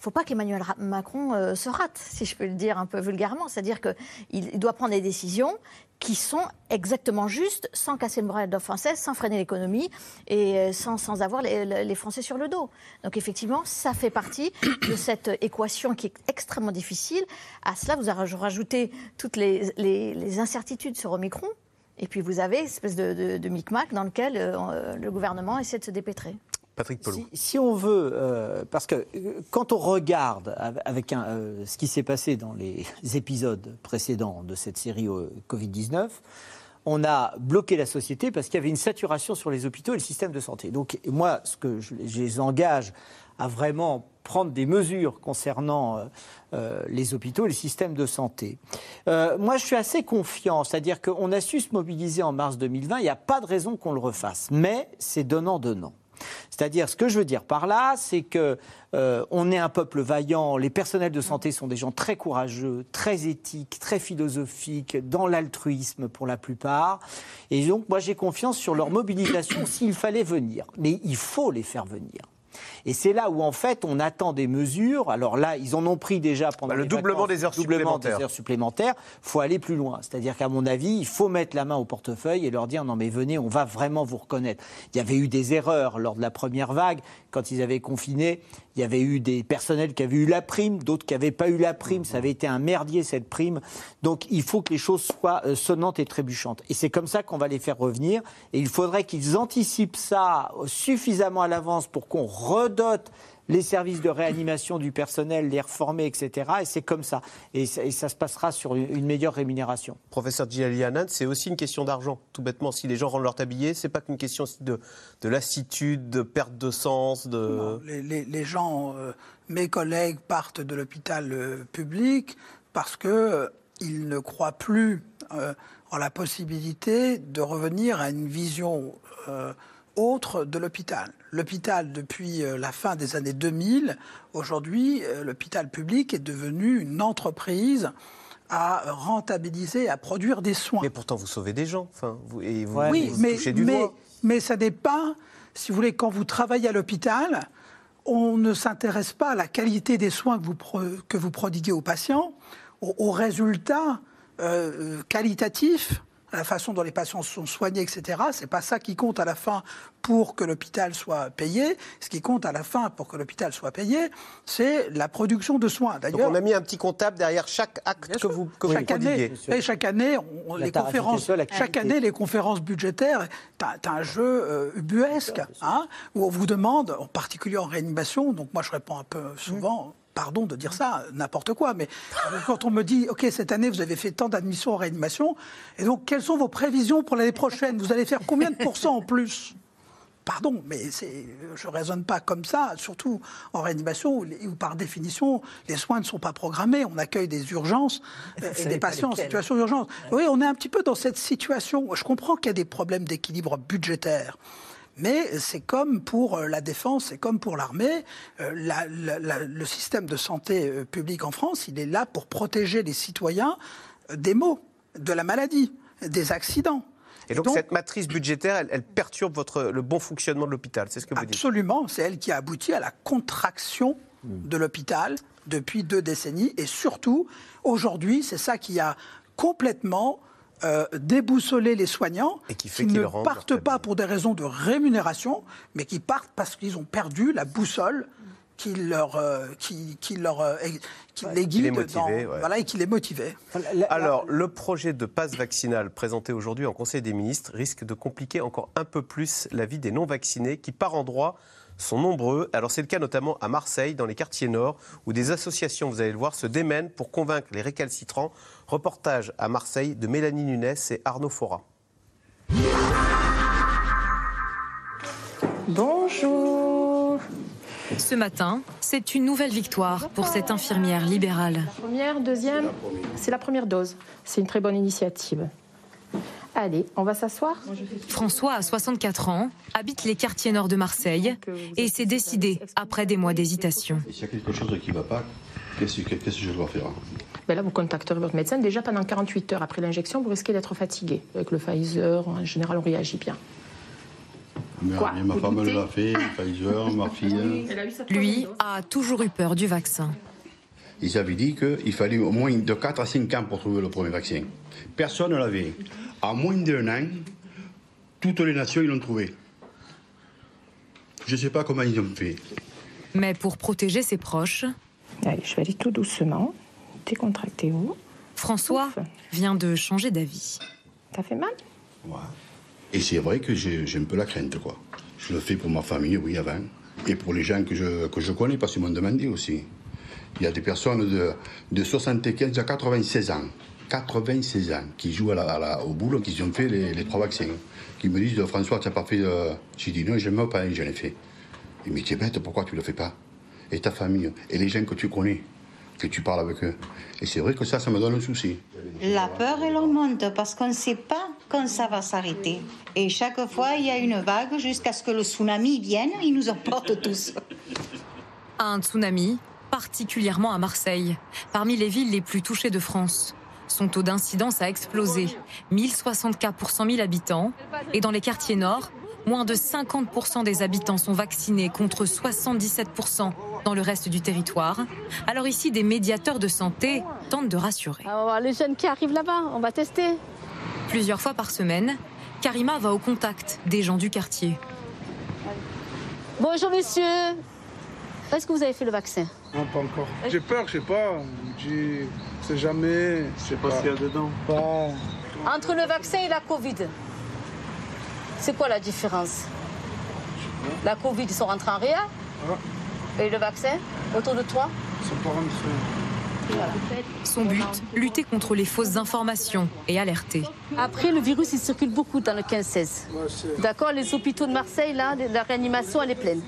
faut pas qu'Emmanuel Macron euh, se rate, si je peux le dire un peu vulgairement. C'est-à-dire qu'il doit prendre des décisions qui sont exactement justes, sans casser le moral des Français, sans freiner l'économie et euh, sans, sans avoir les, Français sur le dos. Donc effectivement, ça fait partie de cette équation qui est extrêmement difficile. À cela, vous rajoutez toutes les, incertitudes sur Omicron. Et puis vous avez une espèce de, de, de micmac dans lequel euh, le gouvernement essaie de se dépêtrer. Patrick. Si, on veut, euh, parce que euh, quand on regarde av- avec euh, ce qui s'est passé dans les épisodes précédents de cette série euh, Covid-19, on a bloqué la société parce qu'il y avait une saturation sur les hôpitaux et le système de santé. Donc moi, ce que je, je les engage à vraiment prendre des mesures concernant les hôpitaux et le système de santé. Moi, je suis assez confiant, c'est-à-dire qu'on a su se mobiliser en mars 2020, il n'y a pas de raison qu'on le refasse, mais c'est donnant-donnant. C'est-à-dire, ce que je veux dire par là, c'est que euh, on est un peuple vaillant. Les personnels de santé sont des gens très courageux, très éthiques, très philosophiques, dans l'altruisme pour la plupart. Et donc, moi, j'ai confiance sur leur mobilisation s'il fallait venir. Mais il faut les faire venir. Et c'est là où, en fait, on attend des mesures. Alors là, ils en ont pris déjà pendant Bah, le les doublement vacances, des heures doublement des heures supplémentaires. faut aller plus loin. C'est-à-dire qu'à mon avis, il faut mettre la main au portefeuille et leur dire non, mais venez, on va vraiment vous reconnaître. Il y avait eu des erreurs lors de la première vague. Quand ils avaient confiné, il y avait eu des personnels qui avaient eu la prime, d'autres qui n'avaient pas eu la prime. Ça avait été un merdier, cette prime. Donc il faut que les choses soient euh, sonnantes et trébuchantes. Et c'est comme ça qu'on va les faire revenir. Et il faudrait qu'ils anticipent ça suffisamment à l'avance pour qu'on redote les services de réanimation du personnel, les reformer, etc. Et c'est comme ça. Et ça, et ça se passera sur une meilleure rémunération. Professeur Djilali Hanan, c'est aussi une question d'argent. Tout bêtement, si les gens rendent leur tablier, c'est pas qu'une question de, de lassitude, de perte de sens, de. Les, les- les gens, euh, mes collègues, partent de l'hôpital euh, public parce que euh, ils ne croient plus euh, en la possibilité de revenir à une vision euh, autre de l'hôpital. L'hôpital, depuis euh, la fin des années 2000, aujourd'hui, euh, l'hôpital public est devenu une entreprise à rentabiliser, à produire des soins. Mais pourtant, vous sauvez des gens. Enfin, vous, et vous, oui, vous mais, touchez du mais, doigt. mais ça n'est pas, si vous voulez, quand vous travaillez à l'hôpital, on ne s'intéresse pas à la qualité des soins que vous, que vous prodiguez aux patients, aux, aux résultats euh, qualitatifs, la façon dont les patients sont soignés, etc. C'est pas ça qui compte à la fin pour que l'hôpital soit payé. Ce qui compte à la fin pour que l'hôpital soit payé, c'est la production de soins. Donc D'ailleurs, on a mis un petit comptable derrière chaque acte que vous, que vous chaque année, et chaque année, on- les conférences, la chaque année, les conférences budgétaires, t'as as un jeu euh, ubuesque, hein, où on vous demande, en particulier en réanimation, donc moi je réponds un peu souvent. Pardon de dire ça, n'importe quoi, mais quand on me dit, OK, cette année, vous avez fait tant d'admissions en réanimation, et donc, quelles sont vos prévisions pour l'année prochaine? Vous allez faire combien de pourcents en plus? Pardon, mais je ne raisonne pas comme ça, surtout en réanimation où, par définition, les soins ne sont pas programmés. On accueille des urgences euh, et des patients en situation d'urgence. Oui, on est un petit peu dans cette situation. Je comprends qu'il y a des problèmes d'équilibre budgétaire. Mais c'est comme pour euh, la défense, c'est comme pour l'armée. Euh, la- la- la- le système de santé euh, publique en France, il est là pour protéger les citoyens des maux, de la maladie, des accidents. Et donc, cette matrice budgétaire, elle, elle perturbe votre, le bon fonctionnement de l'hôpital, c'est ce que vous dites Absolument, c'est elle qui a abouti à la contraction de l'hôpital depuis deux décennies. Et surtout, aujourd'hui, c'est ça qui a complètement euh, déboussolé les soignants Et qui fait qui qu'ils ne partent pas pour des raisons de rémunération, mais qui partent parce qu'ils ont perdu la boussole qui leur, euh, qui, qui leur, euh, qui les Qui les guide dans- ouais. voilà, et qui les motivait. Alors, le projet de passe vaccinal présenté aujourd'hui en Conseil des ministres risque de compliquer encore un peu plus la vie des non-vaccinés qui, par endroits, sont nombreux. Alors, c'est le cas notamment à Marseille, dans les quartiers nord, où des associations, vous allez le voir, se démènent pour convaincre les récalcitrants. Reportage à Marseille de Mélanie Nunes et Arnaud Fora. Bonjour. Ce matin, c'est une nouvelle victoire pour cette infirmière libérale. Première, deuxième, c'est la première dose. C'est une très bonne initiative. Allez, on va s'asseoir François a 64 ans, habite les quartiers nord de Marseille et s'est décidé après des mois d'hésitation. S'il y a quelque chose qui ne va pas, qu'est-ce que, qu'est-ce que je dois faire ben Là, vous contacterez votre médecin. Déjà, pendant 48 heures après l'injection, vous risquez d'être fatigué. Avec le Pfizer, en général, on réagit bien. Quoi ma femme l'a fait, Pfizer, ma fille. Lui a toujours eu peur du vaccin. Ils avaient dit qu'il fallait au moins de 4 à 5 ans pour trouver le premier vaccin. Personne ne l'avait. En moins d'un an, toutes les nations, l'ont trouvé. Je ne sais pas comment ils ont fait. Mais pour protéger ses proches, Allez, je vais aller tout doucement. Décontractez-vous. François vient de changer d'avis. Ça fait mal? Et c'est vrai que j'ai un peu la crainte, quoi. Je le fais pour ma famille, oui, avant. Et pour les gens que je, que je connais, parce qu'ils m'ont demandé aussi. Il y a des personnes de, de 75 à 96 ans, 96 ans, qui jouent à la, à la- au boulot, qui ont fait les, les trois vaccins. Qui me disent, François, tu n'as pas fait... euh J'ai dit, non, je ne pas, j'en ai fait. Ils me disent, bête, pourquoi tu ne le fais pas? Et ta famille, et les gens que tu connais, que tu parles avec eux. Et c'est vrai que ça, ça me donne un souci. La peur, elle augmente parce qu'on ne sait pas quand ça va s'arrêter. Et chaque fois, il y a une vague jusqu'à ce que le tsunami vienne, il nous emporte tous. Un tsunami, particulièrement à Marseille, parmi les villes les plus touchées de France. Son taux d'incidence a explosé, 1060 cas pour 100 000 habitants. Et dans les quartiers nord, moins de 50% des habitants sont vaccinés contre 77% dans le reste du territoire. Alors ici, des médiateurs de santé tentent de rassurer. On va voir les jeunes qui arrivent là-bas, on va tester. Plusieurs fois par semaine, Karima va au contact des gens du quartier. Bonjour messieurs. Est-ce que vous avez fait le vaccin? Non, pas encore. J'ai peur, je sais pas. Je dis, c'est jamais. Je sais pas ce qu'il y a dedans. Pas... Entre le vaccin et la Covid, c'est quoi la différence La Covid, ils sont rentrés en réa. Et le vaccin, autour de toi Ils sont pas rentrés. Son but, lutter contre les fausses informations et alerter. Après, le virus, il circule beaucoup dans le 15-16. D'accord Les hôpitaux de Marseille, là, la réanimation, elle est pleine.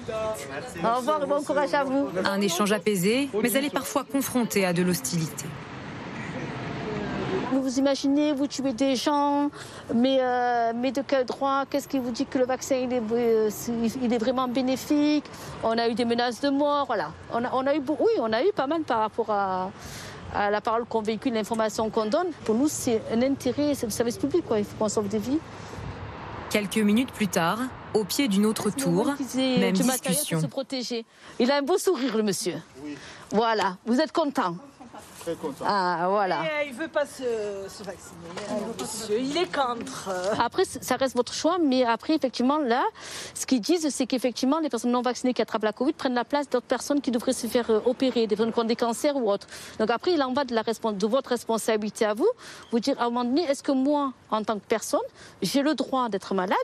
Au revoir et bon courage à vous. Un échange apaisé, mais elle est parfois confrontée à de l'hostilité. Vous vous imaginez, vous tuez des gens, mais, euh, mais de quel droit? Qu'est-ce qui vous dit que le vaccin il est, euh, il est vraiment bénéfique? On a eu des menaces de mort, voilà. On a, on a eu, oui, on a eu pas mal par rapport à, à la parole qu'on véhicule, l'information qu'on donne. Pour nous, c'est un intérêt, c'est le service public, quoi. Il faut qu'on sauve des vies. Quelques minutes plus tard, au pied d'une autre tour, même du matériel discussion. Pour se protéger. Il a un beau sourire, le monsieur. Voilà, vous êtes content Très content. Ah, voilà. Et, euh, il veut pas se, se vacciner. monsieur. Il est contre. Après, ça reste votre choix, mais après, effectivement, là, ce qu'ils disent, c'est qu'effectivement, les personnes non vaccinées qui attrapent la Covid prennent la place d'autres personnes qui devraient se faire euh, opérer, des personnes qui ont des cancers ou autres. Donc après, il en va de, la respons- de votre responsabilité à vous, vous dire à un moment donné, est-ce que moi, en tant que personne, j'ai le droit d'être malade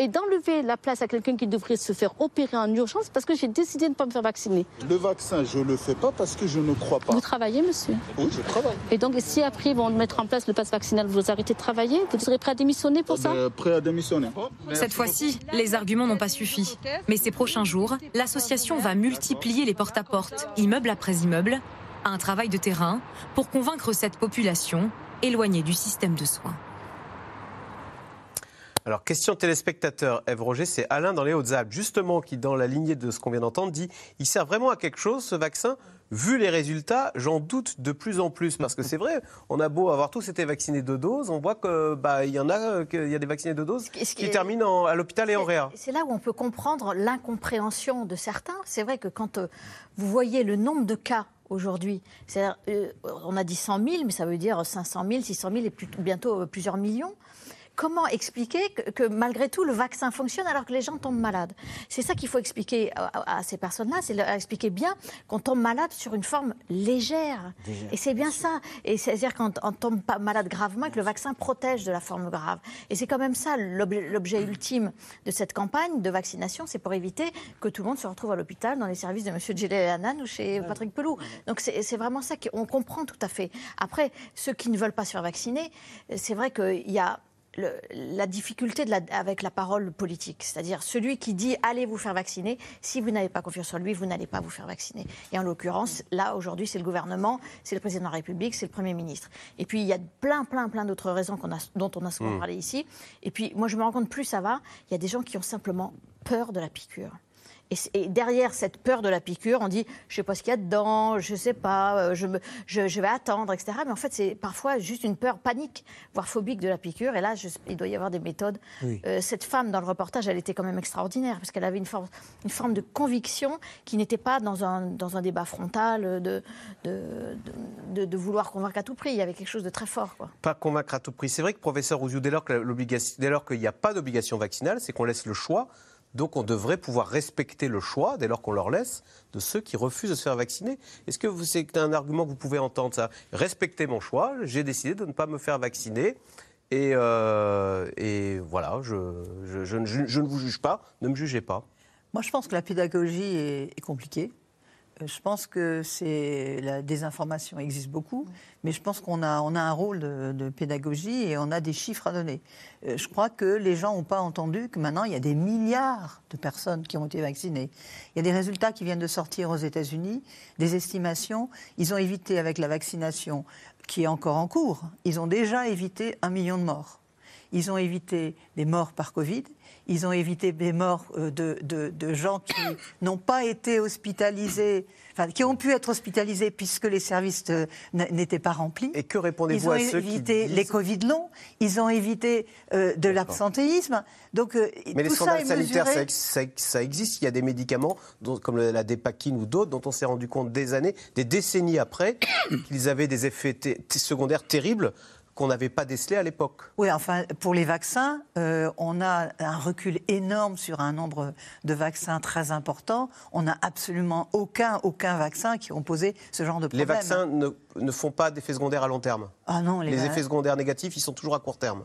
et d'enlever la place à quelqu'un qui devrait se faire opérer en urgence parce que j'ai décidé de ne pas me faire vacciner Le vaccin, je le fais pas parce que je ne crois pas. Vous travaillez, monsieur? Oui, je travaille. Et donc, si après ils vont mettre en place le pass vaccinal, vous arrêtez de travailler? Vous serez prêt à démissionner pour ça? Euh, prêt à démissionner. Cette fois-ci, les arguments n'ont pas suffi. Mais ces prochains jours, l'association va multiplier les porte-à-porte, immeuble après immeuble, un travail de terrain pour convaincre cette population éloignée du système de soins. Alors, question téléspectateur, Ève Roger, c'est Alain dans les Hautes-Alpes, justement, qui, dans la lignée de ce qu'on vient d'entendre, dit il sert vraiment à quelque chose, ce vaccin Vu les résultats, j'en doute de plus en plus. Parce que c'est vrai, on a beau avoir tous été vaccinés de doses, on voit qu'il bah, y en a, qu'il y a des vaccinés de doses qui terminent en- à l'hôpital et en réa. C'est là où on peut comprendre l'incompréhension de certains. C'est vrai que quand euh, vous voyez le nombre de cas aujourd'hui, euh, on a dit 100 000, mais ça veut dire 500 000, 600 000 et plus- bientôt euh, plusieurs millions. Comment expliquer que, que malgré tout le vaccin fonctionne alors que les gens tombent malades? C'est ça qu'il faut expliquer à, à- à ces personnes-là, c'est leur expliquer bien qu'on tombe malade sur une forme légère. Et c'est bien ça. Et c'est-à-dire qu'on on tombe pas malade gravement et que le vaccin protège de la forme grave. Et c'est quand même ça l'objet ultime de cette campagne de vaccination, c'est pour éviter que tout le monde se retrouve à l'hôpital dans les services de M. Gillet Hanan ou chez Patrick Pelou. Donc c'est c'est vraiment ça qu'on comprend tout à fait. Après, ceux qui ne veulent pas se faire vacciner, c'est vrai qu'il y a le- la difficulté de la- avec la parole politique. C'est-à-dire celui qui dit allez vous faire vacciner, si vous n'avez pas confiance en lui, vous n'allez pas vous faire vacciner. Et en l'occurrence, là aujourd'hui, c'est le gouvernement, c'est le président de la République, c'est le Premier ministre. Et puis il y a plein, plein, plein d'autres raisons a, dont on a souvent Mm. parlé ici. Et puis moi je me rends compte, plus ça va, il y a des gens qui ont simplement peur de la piqûre. Et, derrière cette peur de la piqûre, on dit je sais pas ce qu'il y a dedans, je sais pas, euh, je, me- je, je vais attendre, etc. Mais en fait, c'est parfois juste une peur panique, voire phobique de la piqûre. Et là, je- il doit y avoir des méthodes. Oui. Euh, cette femme, dans le reportage, elle était quand même extraordinaire parce qu'elle avait une forme, une forme de conviction qui n'était pas dans un, dans un débat frontal de, de, de, de vouloir convaincre à tout prix. Il y avait quelque chose de très fort. Quoi. Pas convaincre à tout prix. C'est vrai que, professeur l'obligation- dès lors qu'il n'y a pas d'obligation vaccinale, c'est qu'on laisse le choix. Donc on devrait pouvoir respecter le choix, dès lors qu'on leur laisse, de ceux qui refusent de se faire vacciner. Est-ce que c'est un argument que vous pouvez entendre Respectez mon choix, j'ai décidé de ne pas me faire vacciner. Et, euh, voilà, je, ne- vous juge pas, ne me jugez pas. Moi, je pense que la pédagogie est compliquée. Euh, Je pense que c'est la désinformation existe beaucoup, mais je pense qu'on a, on a un rôle de, de pédagogie et on a des chiffres à donner. Euh, Je crois que les gens n'ont pas entendu que maintenant il y a des milliards de personnes qui ont été vaccinées. Il y a des résultats qui viennent de sortir aux États-Unis, des estimations. Ils ont évité avec la vaccination qui est encore en cours, ils ont déjà évité un million de morts. Ils ont évité les morts par Covid. Ils ont évité des morts euh, de, de- de gens qui n'ont pas été hospitalisés, enfin, qui ont pu être hospitalisés puisque les services euh, n'étaient pas remplis. Et que Ils répondez-vous ont à ceux qui évité disent... les Covid longs, ils ont évité euh, de l'absentéisme. Donc, euh, Mais les tout ça scandales est sanitaires, mesuré. ça, ça- ça existe. Il y a des médicaments, dont- comme la dépakine ou d'autres, dont on s'est rendu compte des années, des décennies après, qu'ils avaient des effets secondaires terribles qu'on n'avait pas décelés à l'époque. Oui, enfin, pour les vaccins, euh, on a un recul énorme sur un nombre de vaccins très important. On n'a absolument aucun, aucun vaccin qui ont posé ce genre de Les problème. vaccins ne, ne font pas d'effets secondaires à long terme. Ah non, les les va- effets secondaires négatifs, ils sont toujours à court terme.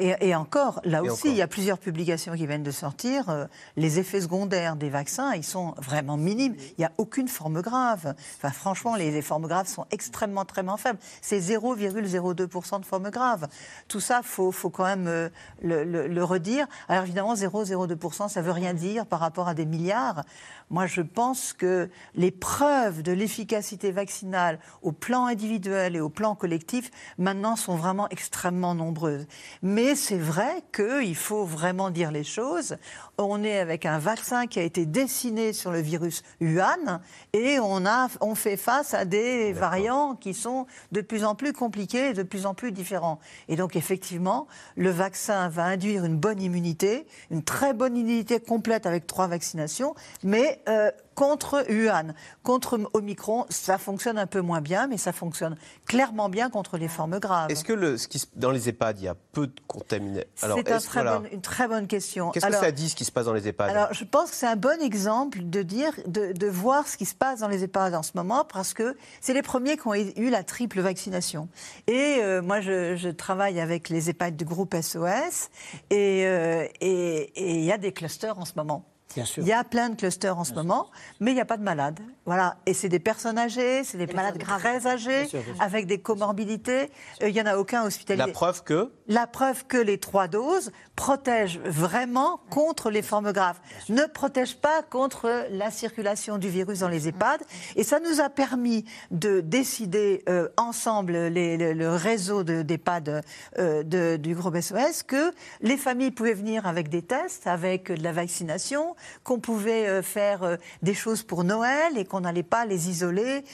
Et, et encore, là Et aussi, encore. il y a plusieurs publications qui viennent de sortir. euh, les effets secondaires des vaccins, ils sont vraiment minimes. Il n'y a aucune forme grave. Enfin, franchement, les, les formes graves sont extrêmement, très faibles. C'est 0,02% de formes graves. Tout ça, il faut, faut quand même euh, le, le- le redire. Alors évidemment, 0,02%, ça ne veut rien dire par rapport à des milliards. Moi, je pense que les preuves de l'efficacité vaccinale au plan individuel et au plan collectif, maintenant, sont vraiment extrêmement nombreuses. Mais c'est vrai qu'il faut vraiment dire les choses. On est avec un vaccin qui a été dessiné sur le virus Wuhan et on, a, on fait face à des variants qui sont de plus en plus compliqués et de plus en plus différents. Et donc, effectivement, le vaccin va induire une bonne immunité, une très bonne immunité complète avec trois vaccinations, mais euh, contre Wuhan, contre Omicron, ça fonctionne un peu moins bien, mais ça fonctionne clairement bien contre les formes graves. Est-ce que le, ce qui se- dans les EHPAD, il y a peu de contaminés? C'est un voilà. une très bonne question. Qu'est-ce que ça dit, ce qui se passe dans les EHPAD Alors, je pense que c'est un bon exemple de dire, de, de voir ce qui se passe dans les EHPAD en ce moment, parce que c'est les premiers qui ont eu la triple vaccination. Et euh, moi, je, je travaille avec les EHPAD du groupe SOS, et euh, et- et il y a des clusters en ce moment. Bien sûr. Il y a plein de clusters en ce moment, mais il n'y a pas de malades. Voilà. Et c'est des personnes âgées, c'est des, malades très âgées, Bien sûr, bien sûr. avec des comorbidités. Euh, Il n'y en a aucun hospitalisé. La preuve que La preuve que les trois doses protègent vraiment contre les formes graves, ne protègent pas contre la circulation du virus dans les EHPAD. Et ça nous a permis de décider euh, ensemble, les- le, le réseau de- d'EHPAD euh, de- du groupe SOS, que les familles pouvaient venir avec des tests, avec de la vaccination, qu'on pouvait euh, faire des choses pour Noël et qu'on n'allait pas les isoler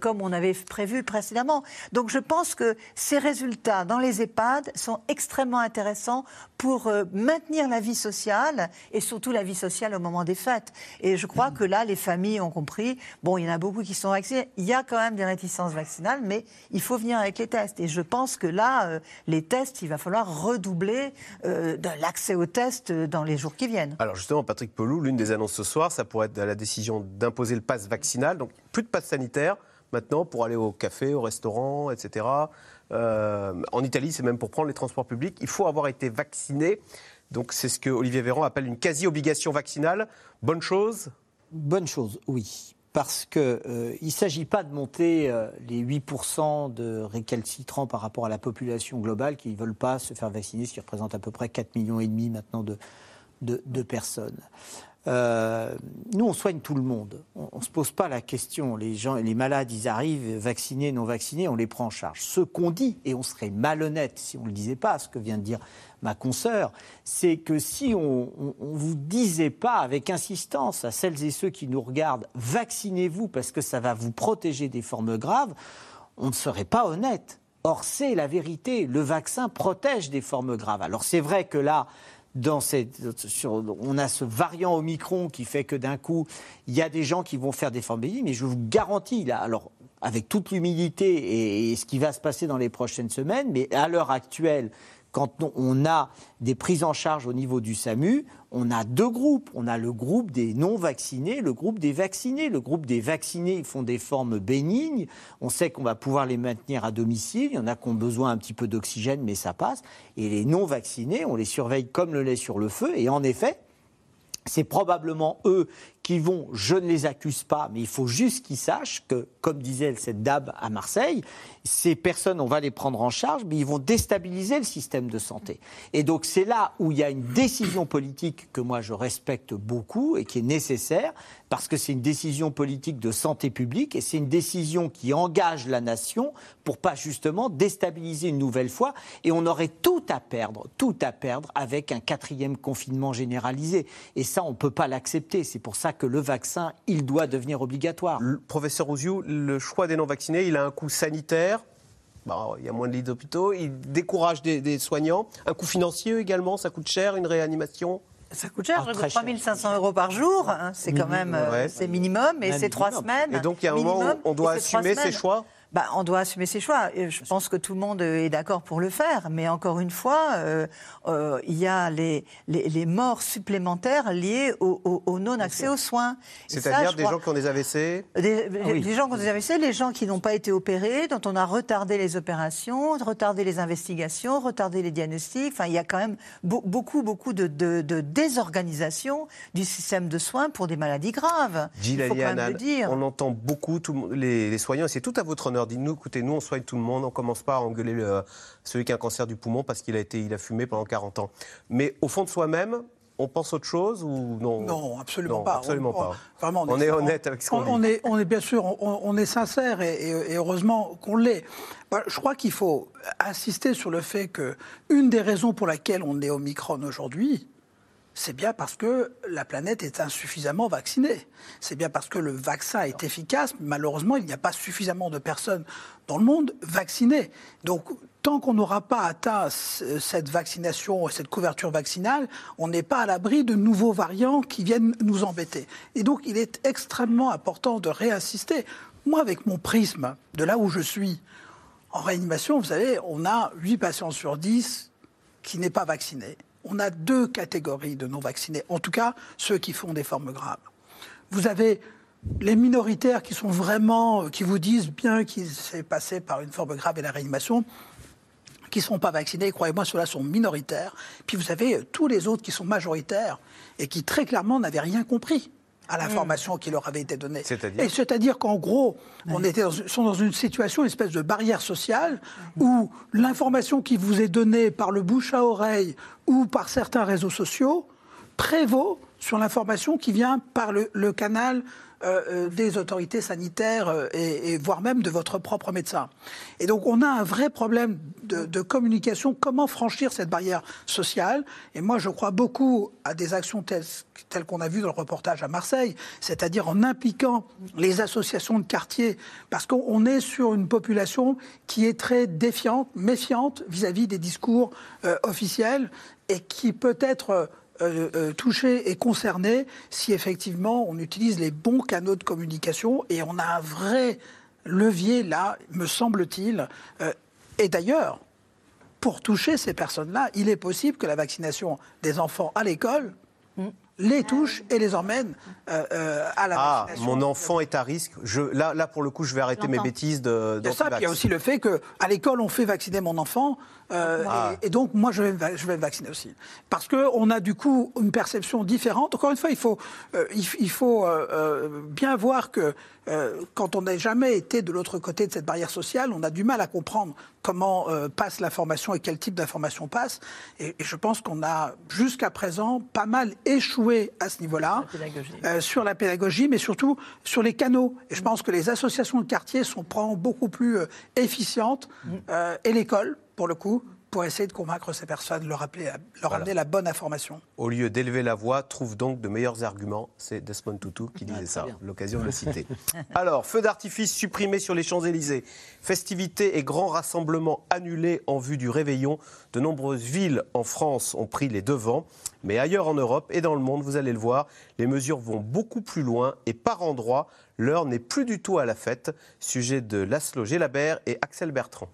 comme on avait prévu précédemment. Donc je pense que ces résultats dans les EHPAD sont extrêmement intéressants pour euh, maintenir la vie sociale et surtout la vie sociale au moment des fêtes. Et je crois que là, les familles ont compris. Bon, il y en a beaucoup qui sont vaccinés. Il y a quand même des réticences vaccinales, mais il faut venir avec les tests. Et je pense que là, euh, les tests, il va falloir redoubler euh, l'accès aux tests dans les jours qui viennent. Alors justement, Patrick Pelou, l'une des annonces ce soir, ça pourrait être la décision d'imposer le pass vaccinal. Donc plus de pass sanitaire maintenant pour aller au café, au restaurant, etc. Euh, en Italie, c'est même pour prendre les transports publics. Il faut avoir été vacciné. Donc c'est ce que Olivier Véran appelle une quasi-obligation vaccinale. Bonne chose? Bonne chose, oui. Parce qu'il ne s'agit pas de monter euh, les 8% de récalcitrants par rapport à la population globale qui ne veulent pas se faire vacciner, ce qui représente à peu près 4,5 millions maintenant de personnes. Euh, nous, on soigne tout le monde. On ne se pose pas la question. Les gens, les malades, ils arrivent, vaccinés, non vaccinés, on les prend en charge. Ce qu'on dit, et on serait malhonnête si on ne le disait pas, ce que vient de dire ma consoeur, c'est que si on ne vous disait pas avec insistance à celles et ceux qui nous regardent, vaccinez-vous parce que ça va vous protéger des formes graves, on ne serait pas honnête. Or, c'est la vérité. Le vaccin protège des formes graves. Alors, c'est vrai que là, on a ce variant Omicron qui fait que d'un coup, il y a des gens qui vont faire des formes bénignes, mais je vous garantis, là, alors, avec toute l'humilité et ce qui va se passer dans les prochaines semaines, mais à l'heure actuelle, quand on- a des prises en charge au niveau du SAMU, on a deux groupes. On a le groupe des non-vaccinés, le groupe des vaccinés. Le groupe des vaccinés, ils font des formes bénignes. On sait qu'on va pouvoir les maintenir à domicile. Il y en a qui ont besoin un petit peu d'oxygène, mais ça passe. Et les non-vaccinés, on les surveille comme le lait sur le feu. Et en effet, c'est probablement eux qui vont, je ne les accuse pas, mais il faut juste qu'ils sachent que, comme disait cette dame à Marseille, ces personnes, on va les prendre en charge, mais ils vont déstabiliser le système de santé. Et donc c'est là où il y a une décision politique que moi je respecte beaucoup et qui est nécessaire, parce que c'est une décision politique de santé publique et c'est une décision qui engage la nation pour pas justement déstabiliser une nouvelle fois. Et on aurait tout à perdre, tout à perdre avec un quatrième confinement généralisé. Et ça, on ne peut pas l'accepter. C'est pour ça que le vaccin, il doit devenir obligatoire. Le professeur Rouziou, le choix des non-vaccinés, il a un coût sanitaire. Bon, il y a moins de lits d'hôpitaux, il décourage des, soignants. Un coût financier également, ça coûte cher, une réanimation? Ça coûte cher, 3 500 euros par jour, hein, c'est quand même euh, c'est minimum, et c'est trois semaines. Et donc il y a un moment où on doit assumer ses choix? Bah, on doit assumer ses choix. je pense que tout le monde est d'accord pour le faire, mais encore une fois, euh, euh, il y a les, les, morts supplémentaires liées au, non-accès aux soins. C'est-à-dire des gens qui ont des AVC des, ah gens qui ont des AVC, les gens qui n'ont pas été opérés, dont on a retardé les opérations, retardé les investigations, retardé les diagnostics. Enfin, il y a quand même beaucoup, beaucoup de, désorganisation du système de soins pour des maladies graves. il faut quand même le dire. On entend beaucoup les, les soignants, et c'est tout à votre honneur dit nous, écoutez, nous, on soigne tout le monde, on commence pas à engueuler celui qui a un cancer du poumon parce qu'il a, été, il a fumé pendant 40 ans. Mais au fond de soi-même, on pense autre chose ou non? Non, absolument pas. Absolument pas. vraiment, on, est, honnête avec ce qu'on dit. On est, on est bien sûr, on, est sincère et, heureusement qu'on l'est. Bah, je crois qu'il faut insister sur le fait que une des raisons pour laquelle on est au Micron aujourd'hui, c'est bien parce que la planète est insuffisamment vaccinée. C'est bien parce que le vaccin est efficace. Mais malheureusement, il n'y a pas suffisamment de personnes dans le monde vaccinées. Donc, tant qu'on n'aura pas atteint cette vaccination, cette couverture vaccinale, on n'est pas à l'abri de nouveaux variants qui viennent nous embêter. Et donc, il est extrêmement important de réinsister. Moi, avec mon prisme, de là où je suis, en réanimation, vous savez, on a 8 patients sur 10 qui n'est pas vaccinés on a deux catégories de non-vaccinés, en tout cas ceux qui font des formes graves. Vous avez les minoritaires qui sont vraiment, qui vous disent bien qu'ils s'est passé par une forme grave et la réanimation, qui ne seront pas vaccinés, croyez-moi, ceux-là sont minoritaires. Puis vous avez tous les autres qui sont majoritaires et qui très clairement n'avaient rien compris à l'information qui leur avait été donnée. C'est-à-dire Et c'est-à-dire qu'en gros, on était dans, sont dans une situation, une espèce de barrière sociale, où l'information qui vous est donnée par le bouche à oreille ou par certains réseaux sociaux prévaut sur l'information qui vient par le canal euh, euh, des autorités sanitaires euh, et, voire même de votre propre médecin. Et donc on a un vrai problème de, communication. Comment franchir cette barrière sociale Et moi, je crois beaucoup à des actions telles, qu'on a vues dans le reportage à Marseille, c'est-à-dire en impliquant les associations de quartier, parce qu'on est sur une population qui est très défiante, méfiante vis-à-vis des discours officiels et qui peut être euh, euh, touché et concerné si effectivement on utilise les bons canaux de communication et on a un vrai levier là, me semble-t-il. Euh, et d'ailleurs, pour toucher ces personnes-là, il est possible que la vaccination des enfants à l'école les touche et les emmène euh, euh, à la Ah, mon enfant est à risque. Je, là, là, pour le coup, je vais arrêter mes bêtises de. Il y a ça, il y a aussi le fait qu'à l'école, on fait vacciner mon enfant. Euh, ah. et, donc, moi, je vais, je vais me vacciner aussi. Parce qu'on a du coup une perception différente. Encore une fois, il faut, il, faut bien voir que quand on n'a jamais été de l'autre côté de cette barrière sociale, on a du mal à comprendre comment passe l'information et quel type d'information passe. Et, et je pense qu'on a, jusqu'à présent, pas mal échoué à ce niveau-là, euh, sur la pédagogie, mais surtout sur les canaux. Et je pense que les associations de quartier sont beaucoup plus euh, efficientes, mm. euh, et l'école, pour le coup, pour essayer de convaincre ces personnes, leur, appeler, leur amener la bonne information. Au lieu d'élever la voix, trouve donc de meilleurs arguments. C'est Desmond Tutu qui disait ah, ça, l'occasion de le citer. Alors, feu d'artifice supprimé sur les Champs-Élysées, festivités et grands rassemblements annulés en vue du réveillon. De nombreuses villes en France ont pris les devants, mais ailleurs en Europe et dans le monde, vous allez le voir, les mesures vont beaucoup plus loin et par endroits, l'heure n'est plus du tout à la fête. Sujet de Laszlo Gélabert et Axel Bertrand.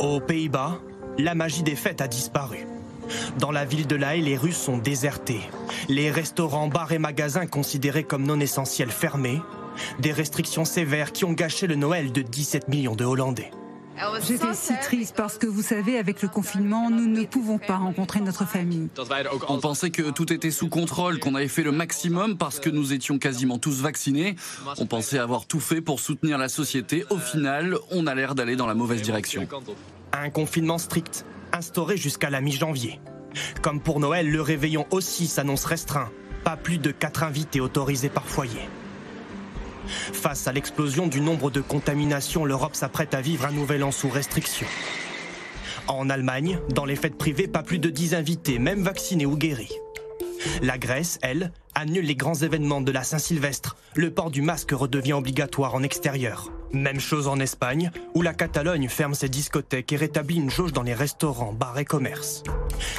Aux Pays-Bas, la magie des fêtes a disparu. Dans la ville de La Haye, les rues sont désertées. Les restaurants, bars et magasins considérés comme non essentiels fermés. Des restrictions sévères qui ont gâché le Noël de 17 millions de Hollandais. J'étais si triste parce que vous savez, avec le confinement, nous ne pouvons pas rencontrer notre famille. On pensait que tout était sous contrôle, qu'on avait fait le maximum parce que nous étions quasiment tous vaccinés. On pensait avoir tout fait pour soutenir la société. Au final, on a l'air d'aller dans la mauvaise direction. Un confinement strict, instauré jusqu'à la mi-janvier. Comme pour Noël, le réveillon aussi s'annonce restreint. Pas plus de 4 invités autorisés par foyer. Face à l'explosion du nombre de contaminations, l'Europe s'apprête à vivre un nouvel an sous restriction. En Allemagne, dans les fêtes privées, pas plus de 10 invités, même vaccinés ou guéris. La Grèce, elle, annule les grands événements de la Saint-Sylvestre. Le port du masque redevient obligatoire en extérieur. Même chose en Espagne, où la Catalogne ferme ses discothèques et rétablit une jauge dans les restaurants, bars et commerces.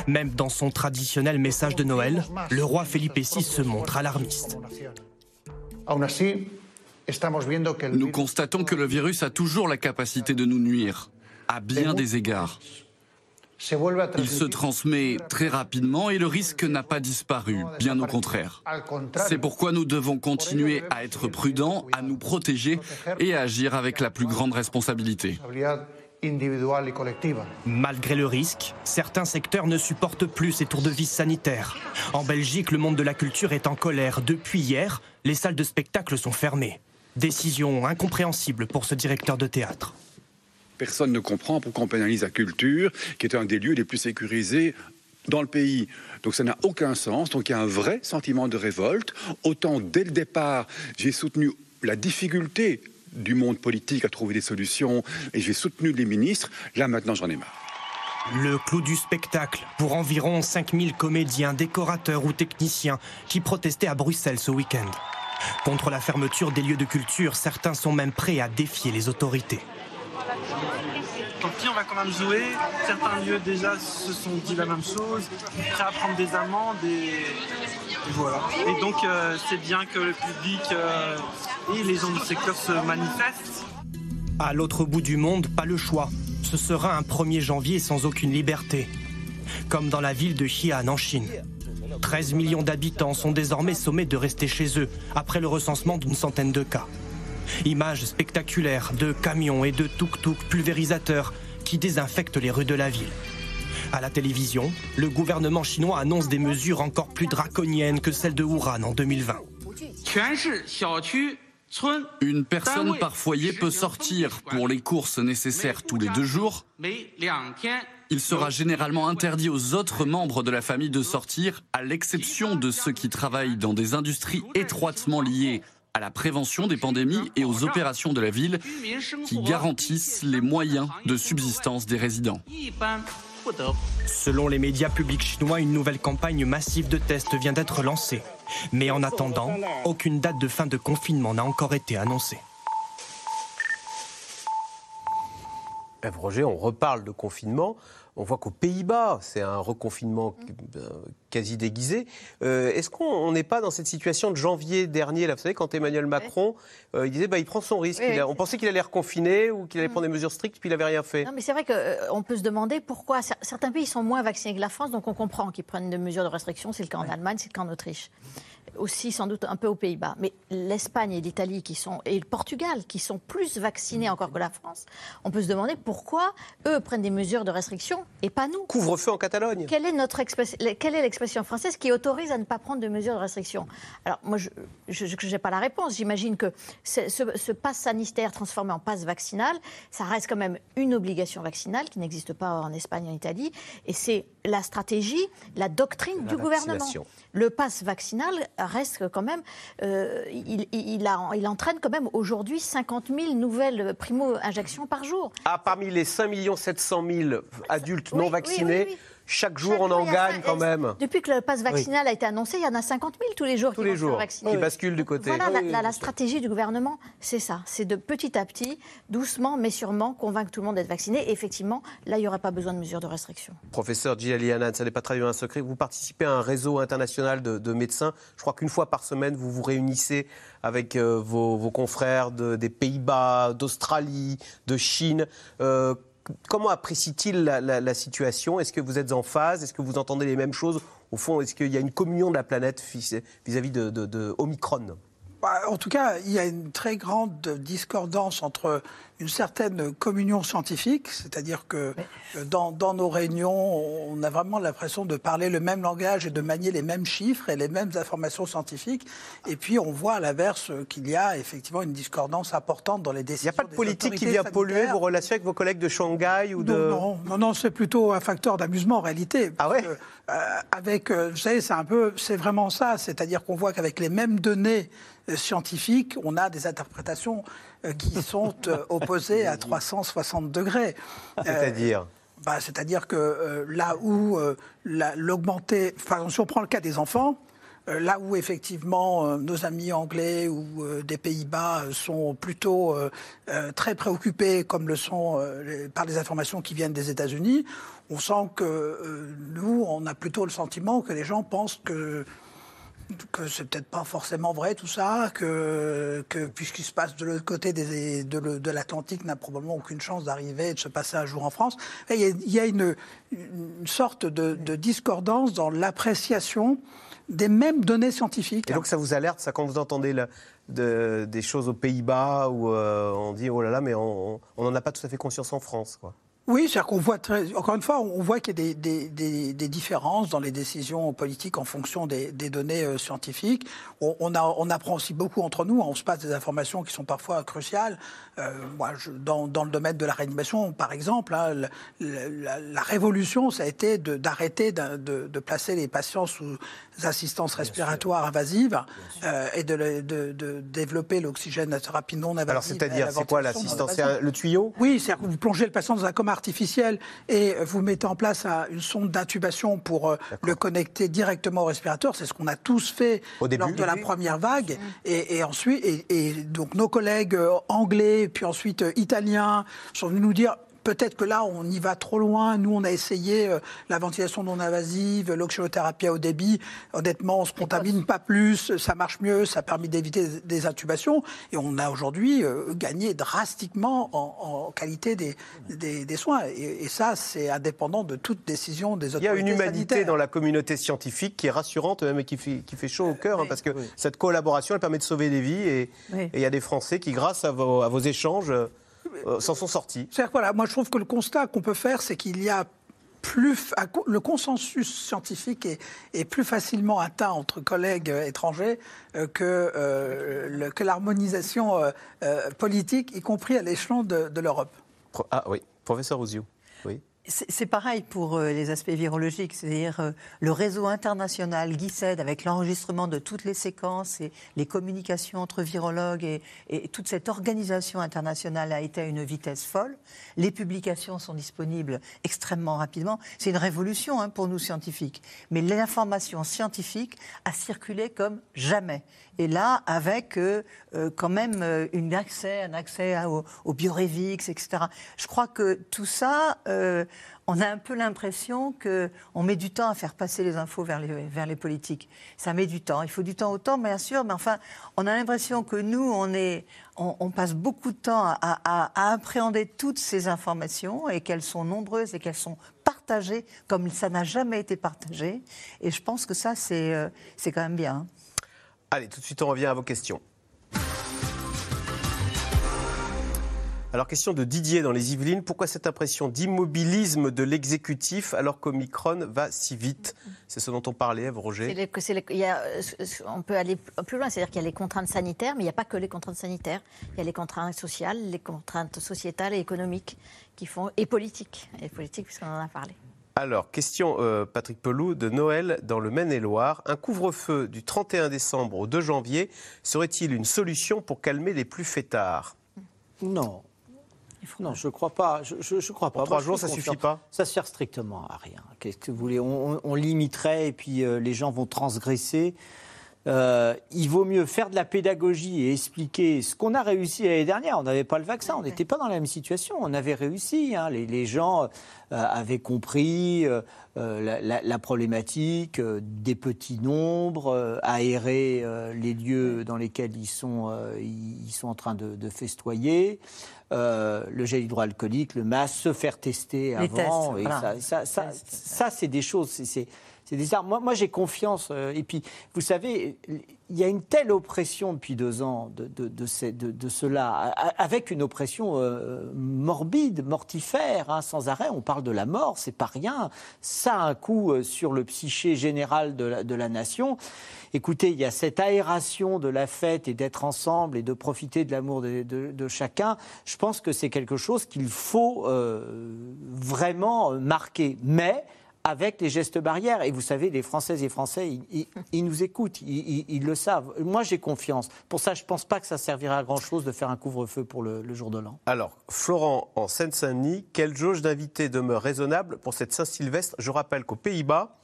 Même dans son traditionnel message de Noël, le roi Felipe VI se montre alarmiste. Nous constatons que le virus a toujours la capacité de nous nuire, à bien des égards. Il se transmet très rapidement et le risque n'a pas disparu, bien au contraire. C'est pourquoi nous devons continuer à être prudents, à nous protéger et à agir avec la plus grande responsabilité. Malgré le risque, certains secteurs ne supportent plus ces tours de vis sanitaires. En Belgique, le monde de la culture est en colère. Depuis hier, les salles de spectacle sont fermées. Décision incompréhensible pour ce directeur de théâtre. Personne ne comprend pourquoi on pénalise la culture, qui est un des lieux les plus sécurisés dans le pays. Donc ça n'a aucun sens. Donc il y a un vrai sentiment de révolte. Autant dès le départ, j'ai soutenu la difficulté du monde politique à trouver des solutions et j'ai soutenu les ministres. Là maintenant, j'en ai marre. Le clou du spectacle pour environ 5000 comédiens, décorateurs ou techniciens qui protestaient à Bruxelles ce week-end. Contre la fermeture des lieux de culture, certains sont même prêts à défier les autorités. Tant pis, on va quand même jouer. Certains lieux déjà se sont dit la même chose, prêts à prendre des amendes et, voilà. Et donc euh, c'est bien que le public euh, et les gens du secteur se manifestent. À l'autre bout du monde, pas le choix. Ce sera un 1er janvier sans aucune liberté. Comme dans la ville de Xi'an en Chine. 13 millions d'habitants sont désormais sommés de rester chez eux après le recensement d'une centaine de cas. Images spectaculaires de camions et de tuk-tuk pulvérisateurs qui désinfectent les rues de la ville. À la télévision, le gouvernement chinois annonce des mesures encore plus draconiennes que celles de Wuhan en 2020. Une personne par foyer peut sortir pour les courses nécessaires tous les deux jours. Il sera généralement interdit aux autres membres de la famille de sortir, à l'exception de ceux qui travaillent dans des industries étroitement liées à la prévention des pandémies et aux opérations de la ville qui garantissent les moyens de subsistance des résidents. Selon les médias publics chinois, une nouvelle campagne massive de tests vient d'être lancée. Mais en attendant, aucune date de fin de confinement n'a encore été annoncée. Roger, on reparle de confinement. On voit qu'aux Pays-Bas, c'est un reconfinement euh, quasi déguisé. Euh, est-ce qu'on n'est pas dans cette situation de janvier dernier là, Vous savez, quand Emmanuel Macron, euh, il disait bah, il prend son risque. on pensait qu'il allait reconfiner ou qu'il allait mm. prendre des mesures strictes, puis il n'avait rien fait. Non, mais c'est vrai qu'on peut se demander pourquoi certains pays sont moins vaccinés que la France, donc on comprend qu'ils prennent des mesures de restriction. C'est le cas en Allemagne, c'est le cas en Autriche aussi sans doute un peu aux Pays-Bas. Mais l'Espagne et l'Italie qui sont et le Portugal qui sont plus vaccinés encore que la France, on peut se demander pourquoi eux prennent des mesures de restriction et pas nous. Couvre-feu en Catalogne. Quelle est notre quelle est l'expression française qui autorise à ne pas prendre de mesures de restriction? Alors moi je n'ai pas la réponse. J'imagine que ce, ce pass sanitaire transformé en passe vaccinal, ça reste quand même une obligation vaccinale qui n'existe pas en Espagne et en Italie et c'est la stratégie, la doctrine du gouvernement. Le pass vaccinal reste quand même, euh, il, il, entraîne quand même aujourd'hui 50 000 nouvelles primo-injections par jour. Ah, parmi les 5 700 000 adultes non vaccinés, chaque jour, on en gagne quand même. Depuis que le passe vaccinal a été annoncé, il y en a 50 000 tous les jours tous qui les jours, Qui basculent du côté. Voilà, la, stratégie du gouvernement, c'est ça. C'est de petit à petit, doucement mais sûrement, convaincre tout le monde d'être vacciné. Et effectivement, là, il n'y aurait pas besoin de mesures de restriction. Professeur Gilali Hanan, ça n'est pas traduit un secret. Vous participez à un réseau international de, médecins. Je crois qu'une fois par semaine, vous vous réunissez avec euh, vos, confrères des Pays-Bas, d'Australie, de Chine. Euh, comment apprécie-t-il la, situation? Est-ce que vous êtes en phase? Est-ce que vous entendez les mêmes choses? Au fond, est-ce qu'il y a une communion de la planète vis-à-vis de, Omicron? En tout cas, il y a une très grande discordance entre une certaine communion scientifique, c'est-à-dire que euh, dans, dans, nos réunions, on a vraiment l'impression de parler le même langage et de manier les mêmes chiffres et les mêmes informations scientifiques. Et puis on voit à l'inverse qu'il y a effectivement une discordance importante dans les décisions. Il n'y a pas de politique qui vient polluer vos relations avec vos collègues de Shanghai ou de... Non, non, non, c'est plutôt un facteur d'amusement en réalité. Ah ouais euh, Avec, euh, vous savez, c'est un peu, c'est vraiment ça, c'est-à-dire qu'on voit qu'avec les mêmes données scientifiques, on a des interprétations qui sont opposées à 360 degrés. C'est-à-dire bah, C'est-à-dire que là où l'augmenter, enfin, si on prend le cas des enfants, là où effectivement nos amis anglais ou des Pays-Bas sont plutôt très préoccupés, comme le sont par les informations qui viennent des États-Unis, on sent que nous, on a plutôt le sentiment que les gens pensent que que c'est peut-être pas forcément vrai tout ça, que, puisqu'il se passe de l'autre côté de, de l'Atlantique n'a probablement aucune chance d'arriver et de se passer un jour en France. il y a, une, sorte de, discordance dans l'appréciation des mêmes données scientifiques. Et donc ça vous alerte, ça, quand vous entendez des choses aux Pays-Bas où euh, on dit oh là là, mais on n'en a pas tout à fait conscience en France, quoi. Oui, c'est-à-dire qu'on voit, encore une fois, on voit qu'il y a des, différences dans les décisions politiques en fonction des, données euh, scientifiques. On, apprend aussi beaucoup entre nous, on se passe des informations qui sont parfois cruciales. Euh, moi, je, dans, dans, le domaine de la réanimation, par exemple, hein, la, la, la, révolution, ça a été d'arrêter de, de, de, placer les patients sous assistance respiratoire invasive euh, et de, de, développer l'oxygène thérapie non invasive. Alors, c'est-à-dire, c'est quoi l'assistance Le tuyau? Oui, c'est-à-dire que vous plongez le patient dans un coma artificiel et vous mettez en place une sonde d'intubation pour euh, le connecter directement au respirateur. C'est ce qu'on a tous fait au début, lors de la première vague. Et, et ensuite, et, et, donc nos collègues euh, anglais, puis ensuite italiens, sont venus nous dire peut-être que là, on y va trop loin. Nous, on a essayé euh, la ventilation non invasive, l'oxygénothérapie à haut débit. Honnêtement, on ne se contamine pas plus, ça marche mieux, ça a permis d'éviter des intubations. Et on a aujourd'hui euh, gagné drastiquement en, en qualité des, des, des, soins. Et, et ça, c'est indépendant de toute décision des autorités Il y a une humanité sanitaires. dans la communauté scientifique qui est rassurante, même et qui fait, qui fait chaud au cœur, hein, parce que oui. cette collaboration, elle permet de sauver des vies. Et, oui. il y a des Français qui, grâce à vos, à vos échanges, euh, s'en sont sortis. C'est-à-dire voilà, moi je trouve que le constat qu'on peut faire, c'est qu'il y a plus le consensus scientifique est, est, plus facilement atteint entre collègues étrangers euh, que, euh, le, que l'harmonisation euh, politique, y compris à l'échelon de, de l'Europe. Ah oui, professeur Ouziou. C'est pareil pour euh, les aspects virologiques, c'est-à-dire euh, le réseau international GICED avec l'enregistrement de toutes les séquences et les communications entre virologues et, et, toute cette organisation internationale a été à une vitesse folle. Les publications sont disponibles extrêmement rapidement. C'est une révolution hein, pour nous scientifiques. Mais l'information scientifique a circulé comme jamais. Et là, avec euh, euh, quand même euh, une accès, un accès au, au Biorevix, etc. Je crois que tout ça, on a un peu l'impression qu'on met du temps à faire passer les infos vers les, politiques. Ça met du temps. Il faut du temps au temps, bien sûr, mais enfin, on a l'impression que nous, on, passe beaucoup de temps à, appréhender toutes ces informations et qu'elles sont nombreuses et qu'elles sont partagées comme ça n'a jamais été partagé. Et je pense que ça, c'est quand même bien. Allez, tout de suite, on revient à vos questions. Alors, question de Didier dans les Yvelines. Pourquoi cette impression d'immobilisme de l'exécutif alors qu'Omicron va si vite? C'est ce dont on parlait, Roger. A, on peut aller plus loin, c'est-à-dire qu'il y a les contraintes sanitaires, mais il n'y a pas que les contraintes sanitaires. Il y a les contraintes sociales, les contraintes sociétales et économiques qui font, et politiques. Et politiques, puisqu'on en a parlé. Alors, question euh, Patrick Pelou de Noël dans le Maine-et-Loire. Un couvre-feu du 31 décembre au 2 janvier serait-il une solution pour calmer les plus fêtards? Non. Non, je ne crois pas. Je, je, je crois pas. Pour trois Moi, jours, ça ne suffit pas? Ça sert strictement à rien. Qu'est-ce que vous voulez? On, on, limiterait et puis euh, les gens vont transgresser. Euh, il vaut mieux faire de la pédagogie et expliquer ce qu'on a réussi l'année dernière. On n'avait pas le vaccin, on n'était pas dans la même situation. On avait réussi. Hein. Les, les, gens euh, avaient compris euh, la, la, la, problématique des petits nombres, aérer les lieux dans lesquels ils sont, ils sont en train de, de festoyer. le gel hydroalcoolique, le masque, se faire tester les avant. Tests, et voilà. ça, ça, ça, ça c'est des choses. C'est c'est des. Moi, moi j'ai confiance. euh, et puis, vous savez, il y a une telle oppression depuis deux ans de, de, de, cela, avec une oppression euh, morbide, mortifère, hein, sans arrêt. On parle de la mort, c'est pas rien. Ça a un coup euh, sur le psyché général de la, nation. Écoutez, il y a cette aération de la fête et d'être ensemble et de profiter de l'amour de, chacun. Je pense que c'est quelque chose qu'il faut vraiment marquer. Mais avec les gestes barrières. Et vous savez, les Françaises et Français, ils, ils- ils nous écoutent, ils, ils- ils le savent. Moi, j'ai confiance. Pour ça, je ne pense pas que ça servira à grand-chose de faire un couvre-feu pour le, le jour de l'an. Alors, Florent, en Seine-Saint-Denis, quelle jauge d'invités demeure raisonnable pour cette Saint-Sylvestre? Je rappelle qu'aux Pays-Bas,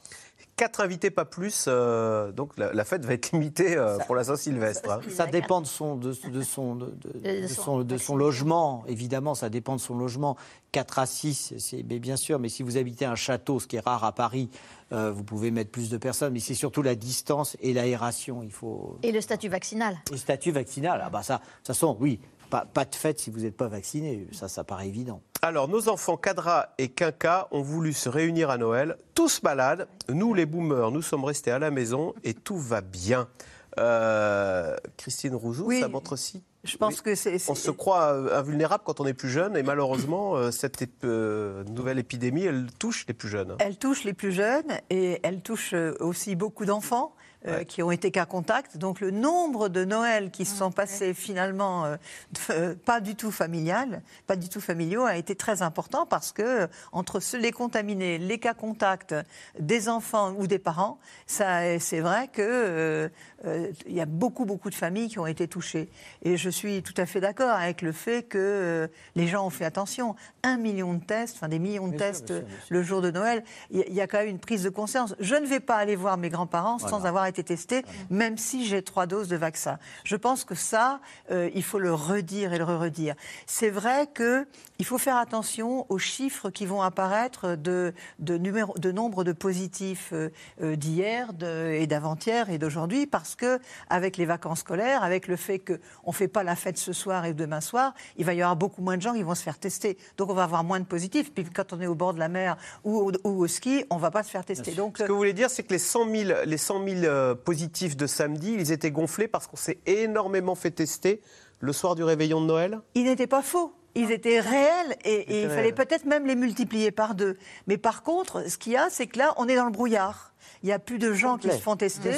quatre invités, pas plus. euh, donc la, la fête va être limitée euh, pour la Saint-Sylvestre. hein. Ça dépend de son, de, de son, de, de- De de son- de son logement, évidemment, ça dépend de son logement. 4 à 6, c'est mais bien sûr, mais si vous habitez un château, ce qui est rare à Paris, euh, vous pouvez mettre plus de personnes, mais c'est surtout la distance et l'aération. Il faut. Et le statut vaccinal. Le statut vaccinal, ah bah ça, de toute façon, oui, pas, pas de fête si vous n'êtes pas vacciné, ça, ça paraît évident. Alors, nos enfants Cadra et Quinca ont voulu se réunir à Noël, tous malades. Nous, les boomers, nous sommes restés à la maison et tout va bien. Euh, Christine Rouzou, Oui, ça montre aussi. Je pense que c'est. On se croit euh, invulnérable quand on est plus jeune et malheureusement, euh, cette ép- euh, nouvelle épidémie, elle touche les plus jeunes. Elle touche les plus jeunes et elle touche aussi beaucoup d'enfants. Euh, qui ont été cas contact. Donc le nombre de Noëls qui se sont passés finalement euh, euh, pas du tout familial, pas du tout familiaux, a été très important parce que entre ceux, les contaminés, les cas contacts des enfants ou des parents, ça, c'est vrai que euh, euh, il y a beaucoup beaucoup de familles qui ont été touchées. Et je suis tout à fait d'accord avec le fait que euh, les gens ont fait attention. Un million de tests, enfin des millions de Bien sûr, tests bien sûr, bien sûr. le jour de Noël, il y a- il y a quand même une prise de conscience. Je ne vais pas aller voir mes grands-parents sans Voilà. Été testé, même si j'ai trois doses de vaccin. Je pense que ça, euh, il faut le redire et le redire. C'est vrai que il faut faire attention aux chiffres qui vont apparaître de, de, numéro, de nombre de positifs euh, euh, d'hier et d'avant-hier et d'aujourd'hui, parce que avec les vacances scolaires, avec le fait qu'on ne fait pas la fête ce soir et demain soir, il va y avoir beaucoup moins de gens qui vont se faire tester. Donc on va avoir moins de positifs. Puis quand on est au bord de la mer ou au, ou au ski, on ne va pas se faire tester. Donc Ce que vous voulez dire, c'est que les 100 000, les 100 000 euh, positifs de samedi, ils étaient gonflés parce qu'on s'est énormément fait tester le soir du réveillon de Noël Ils n'étaient pas faux. Ils étaient réels et, et il fallait peut-être même les multiplier par deux. Mais par contre, ce qu'il y a, c'est que là, on est dans le brouillard. Il n'y a plus de gens qui se font tester.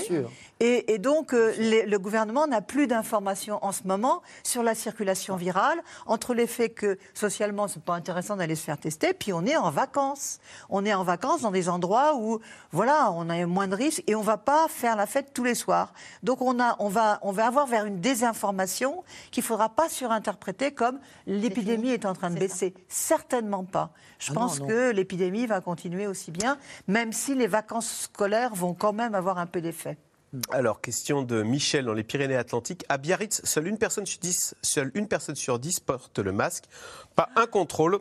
Et, et donc, euh, les- le gouvernement n'a plus d'informations en ce moment sur la circulation virale, entre les faits que socialement, c'est pas intéressant d'aller se faire tester, puis on est en vacances. On est en vacances dans des endroits où, voilà, on a moins de risques et on va pas faire la fête tous les soirs. Donc, on, a, on, va, on va avoir vers une désinformation qu'il faudra pas surinterpréter comme l'épidémie est en train de baisser. Certainement pas. Je Ah non, pense non. que l'épidémie va continuer aussi bien, même si les vacances scolaires vont quand même avoir un peu d'effet. Alors, question de Michel dans les Pyrénées-Atlantiques. À Biarritz, seule une personne sur dix, seule une personne sur dix porte le masque. Pas un contrôle.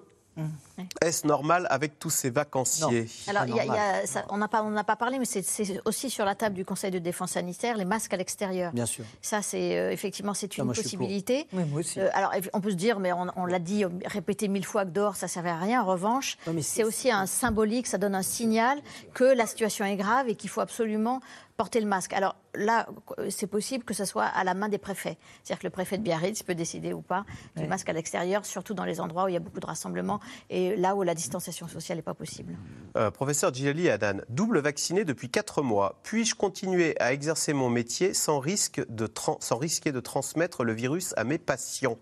Est-ce normal avec tous ces vacanciers? Alors, il y a- il y a- ça- on n'a pas, parlé, mais c'est- aussi sur la table du Conseil de défense sanitaire, les masques à l'extérieur. Bien sûr. Ça, c'est euh, effectivement, c'est une moi, possibilité. Oui, moi aussi. Euh, alors, on peut se dire, mais on, on l'a dit, répété mille fois que dehors, ça ne servait à rien. En revanche, c'est aussi un symbolique, ça donne un signal que la situation est grave et qu'il faut absolument porter le masque. Alors là, c'est possible que ce soit à la main des préfets. C'est-à-dire que le préfet de Biarritz peut décider ou pas du Ouais. masque à l'extérieur, surtout dans les endroits où il y a beaucoup de rassemblements et là où la distanciation sociale n'est pas possible. Euh, professeur Djilali Adan, double vacciné depuis 4 mois. Puis-je continuer à exercer mon métier sans, risque de sans risquer de transmettre le virus à mes patients?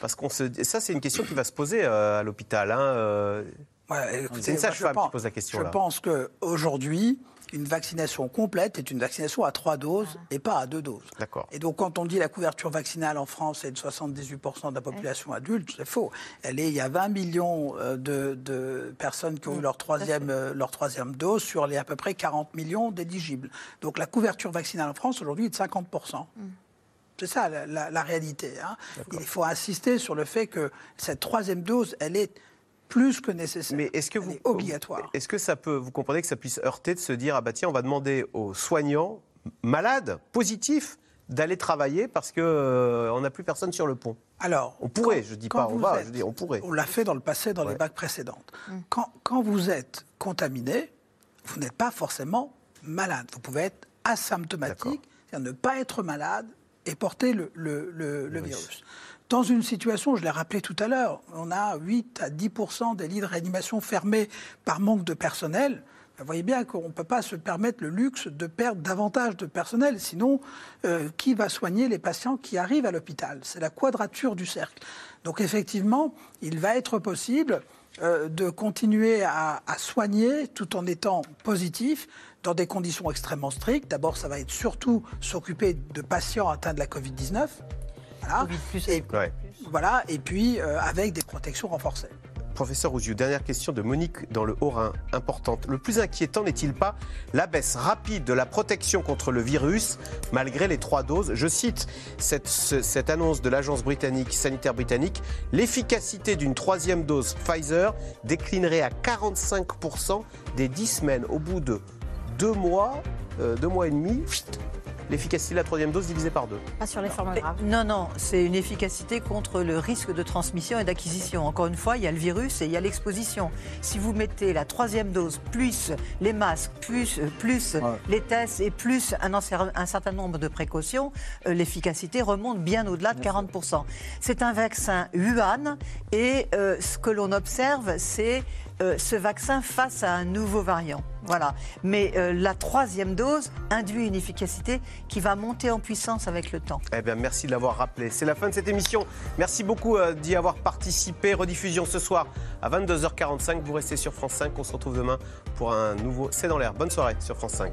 Parce qu'on se... Ça, c'est une question qui va se poser euh, à l'hôpital. hein, euh. Ouais, c'est une sage-femme qui pose la question. Je là. pense qu'aujourd'hui, une vaccination complète est une vaccination à trois doses et pas à deux doses. D'accord. Et donc, quand on dit la couverture vaccinale en France est de 78% de la population adulte, c'est faux. Elle est, il y a 20 millions euh, de, de personnes qui ont eu leur troisième, euh, leur troisième dose sur les à peu près 40 millions d'éligibles. Donc, la couverture vaccinale en France aujourd'hui est de 50%. C'est ça la, la- la réalité. hein. Il faut insister sur le fait que cette troisième dose, elle est plus que nécessaire. Mais est-ce que vous est obligatoire. Est-ce que ça peut, vous comprenez que ça puisse heurter de se dire ah bah tiens on va demander aux soignants malades positifs d'aller travailler parce que euh, on n'a plus personne sur le pont. Alors, on pourrait, quand- je dis pas on va, êtes- je dis on pourrait. On l'a fait dans le passé dans les vagues précédentes. Quand, quand vous êtes contaminé, vous n'êtes pas forcément malade. Vous pouvez être asymptomatique, c'est-à-dire ne pas être malade et porter le, virus. Dans une situation, je l'ai rappelé tout à l'heure, on a 8 à 10% des lits de réanimation fermés par manque de personnel. Vous voyez bien qu'on ne peut pas se permettre le luxe de perdre davantage de personnel, sinon euh, qui va soigner les patients qui arrivent à l'hôpital? C'est la quadrature du cercle. Donc effectivement, il va être possible euh, de continuer à, soigner tout en étant positif dans des conditions extrêmement strictes. D'abord, ça va être surtout s'occuper de patients atteints de la Covid-19. Voilà. et, voilà. et puis euh, avec des protections renforcées. Professeur Ouziou, dernière question de Monique dans le Haut-Rhin, importante. Le plus inquiétant n'est-il pas la baisse rapide de la protection contre le virus malgré les trois doses? Je cite cette, cette annonce de l'agence britannique sanitaire britannique. L'efficacité d'une troisième dose Pfizer déclinerait à 45% des 10 semaines. Au bout de deux mois, euh, deux mois et demi, l'efficacité de la troisième dose divisée par deux. Pas sur les formes graves. Non, non, c'est une efficacité contre le risque de transmission et d'acquisition. Encore une fois, il y a le virus et il y a l'exposition. Si vous mettez la troisième dose, plus les masques, plus, euh, plus les tests et plus un, un, certain nombre de précautions, euh, l'efficacité remonte bien au-delà de 40%. C'est un vaccin Wuhan et euh, ce que l'on observe, c'est ce vaccin face à un nouveau variant. Voilà. Mais euh, la troisième dose induit une efficacité qui va monter en puissance avec le temps. Eh bien, merci de l'avoir rappelé. C'est la fin de cette émission. Merci beaucoup euh, d'y avoir participé. Rediffusion ce soir à 22h45. Vous restez sur France 5. On se retrouve demain pour un nouveau C'est dans l'air. Bonne soirée sur France 5.